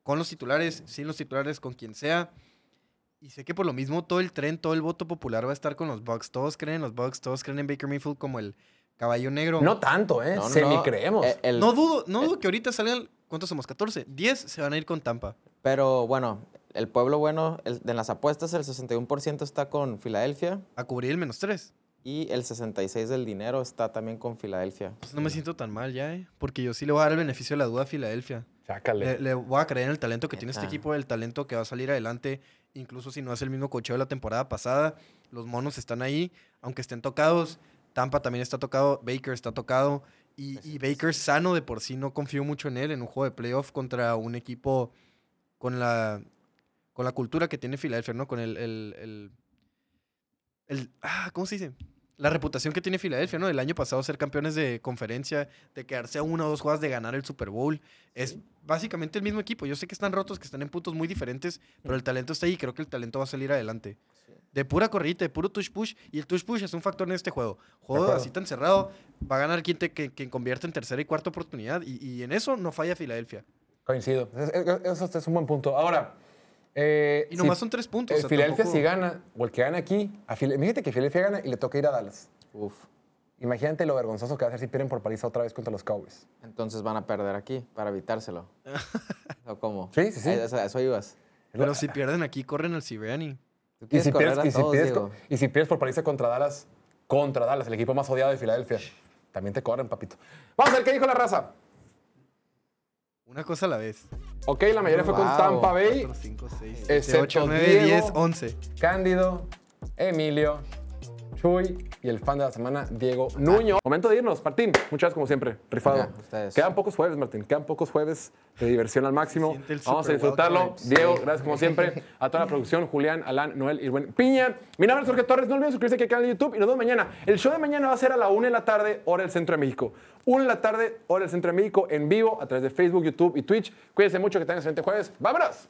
con los titulares, sin los titulares, con quien sea. Y sé que por lo mismo todo el tren, todo el voto popular va a estar con los Bucks. Todos creen en los Bucks, todos creen en Baker Mayfield como el caballo negro. No tanto, ¿eh? No, no, Semi no, creemos. eh, el- No dudo, no dudo que ahorita salgan. ¿Cuántos somos? ¿14? 10 se van a ir con Tampa. Pero bueno, el pueblo bueno, el- en las apuestas el 61% está con Filadelfia A cubrir el menos 3. y el 66% del dinero está también con Filadelfia. Pues no me siento tan mal ya, ¿eh? Porque yo sí le voy a dar el beneficio de la duda a Filadelfia. Chácale. Le, le voy a creer en el talento que tiene este equipo, el talento que va a salir adelante, incluso si no es el mismo cocheo de la temporada pasada. Los monos están ahí, aunque estén tocados. Tampa también está tocado, Baker está tocado. Y, y Baker sano de por sí, no confío mucho en él en un juego de playoff contra un equipo con la, con la cultura que tiene Filadelfia, ¿no? Con el, el, el, el- ah, ¿cómo se dice? La reputación que tiene Filadelfia, ¿no? El año pasado ser campeones de conferencia, de quedarse a una o dos jugadas de ganar el Super Bowl. Es básicamente el mismo equipo. Yo sé que están rotos, que están en puntos muy diferentes, pero el talento está ahí y creo que el talento va a salir adelante. De pura corrida, de puro touch push. Y el touch push es un factor en este juego. Juego así tan cerrado, va a ganar quien, te, que- quien convierte en tercera y cuarta oportunidad. Y, y en eso no falla Filadelfia. Coincido. Es- es- Eso es un buen punto. Ahora, eh, Y nomás si- son tres puntos. eh, o sea, Filadelfia tampoco- si gana, o el que gana aquí, a imagínate que Filadelfia gana y le toca ir a Dallas. Uf. Imagínate lo vergonzoso que va a ser si pierden por paliza otra vez contra los Cowboys. Entonces van a perder aquí para evitárselo. ¿O cómo? Sí, sí, sí. Eso, eso ibas. Pero si pierden aquí, corren al Sirianni. Tú Y si, pierdes, y, si todos, pierdes, y si pierdes por paliza contra Dallas, contra Dallas, el equipo más odiado de Filadelfia, también te corren, papito. Vamos a ver qué dijo la raza. Una cosa a la vez. Ok, la mayoría fue con Wow. Tampa Bay. 4, 5, 6, Excepto 7, 8, 9, Diego. 10, 11. Cándido, Emilio, Chuy y el fan de la semana, Diego Nuño. Momento de irnos, Martín. Muchas gracias como siempre, rifado. Ya, ustedes. Quedan pocos jueves, Martín. Quedan pocos jueves de diversión al máximo. Vamos a disfrutarlo. Diego, gracias como siempre. A toda la producción, Julián, Alan, Noel y Buen Piña. Mi nombre es Jorge Torres. No olviden suscribirse aquí al canal de YouTube y nos vemos mañana. El show de mañana va a ser a la 1 de la tarde, hora del Centro de México. 1 de la tarde, hora del Centro de México, en vivo, a través de Facebook, YouTube y Twitch. Cuídense mucho, que tengan excelente jueves. ¡Vámonos!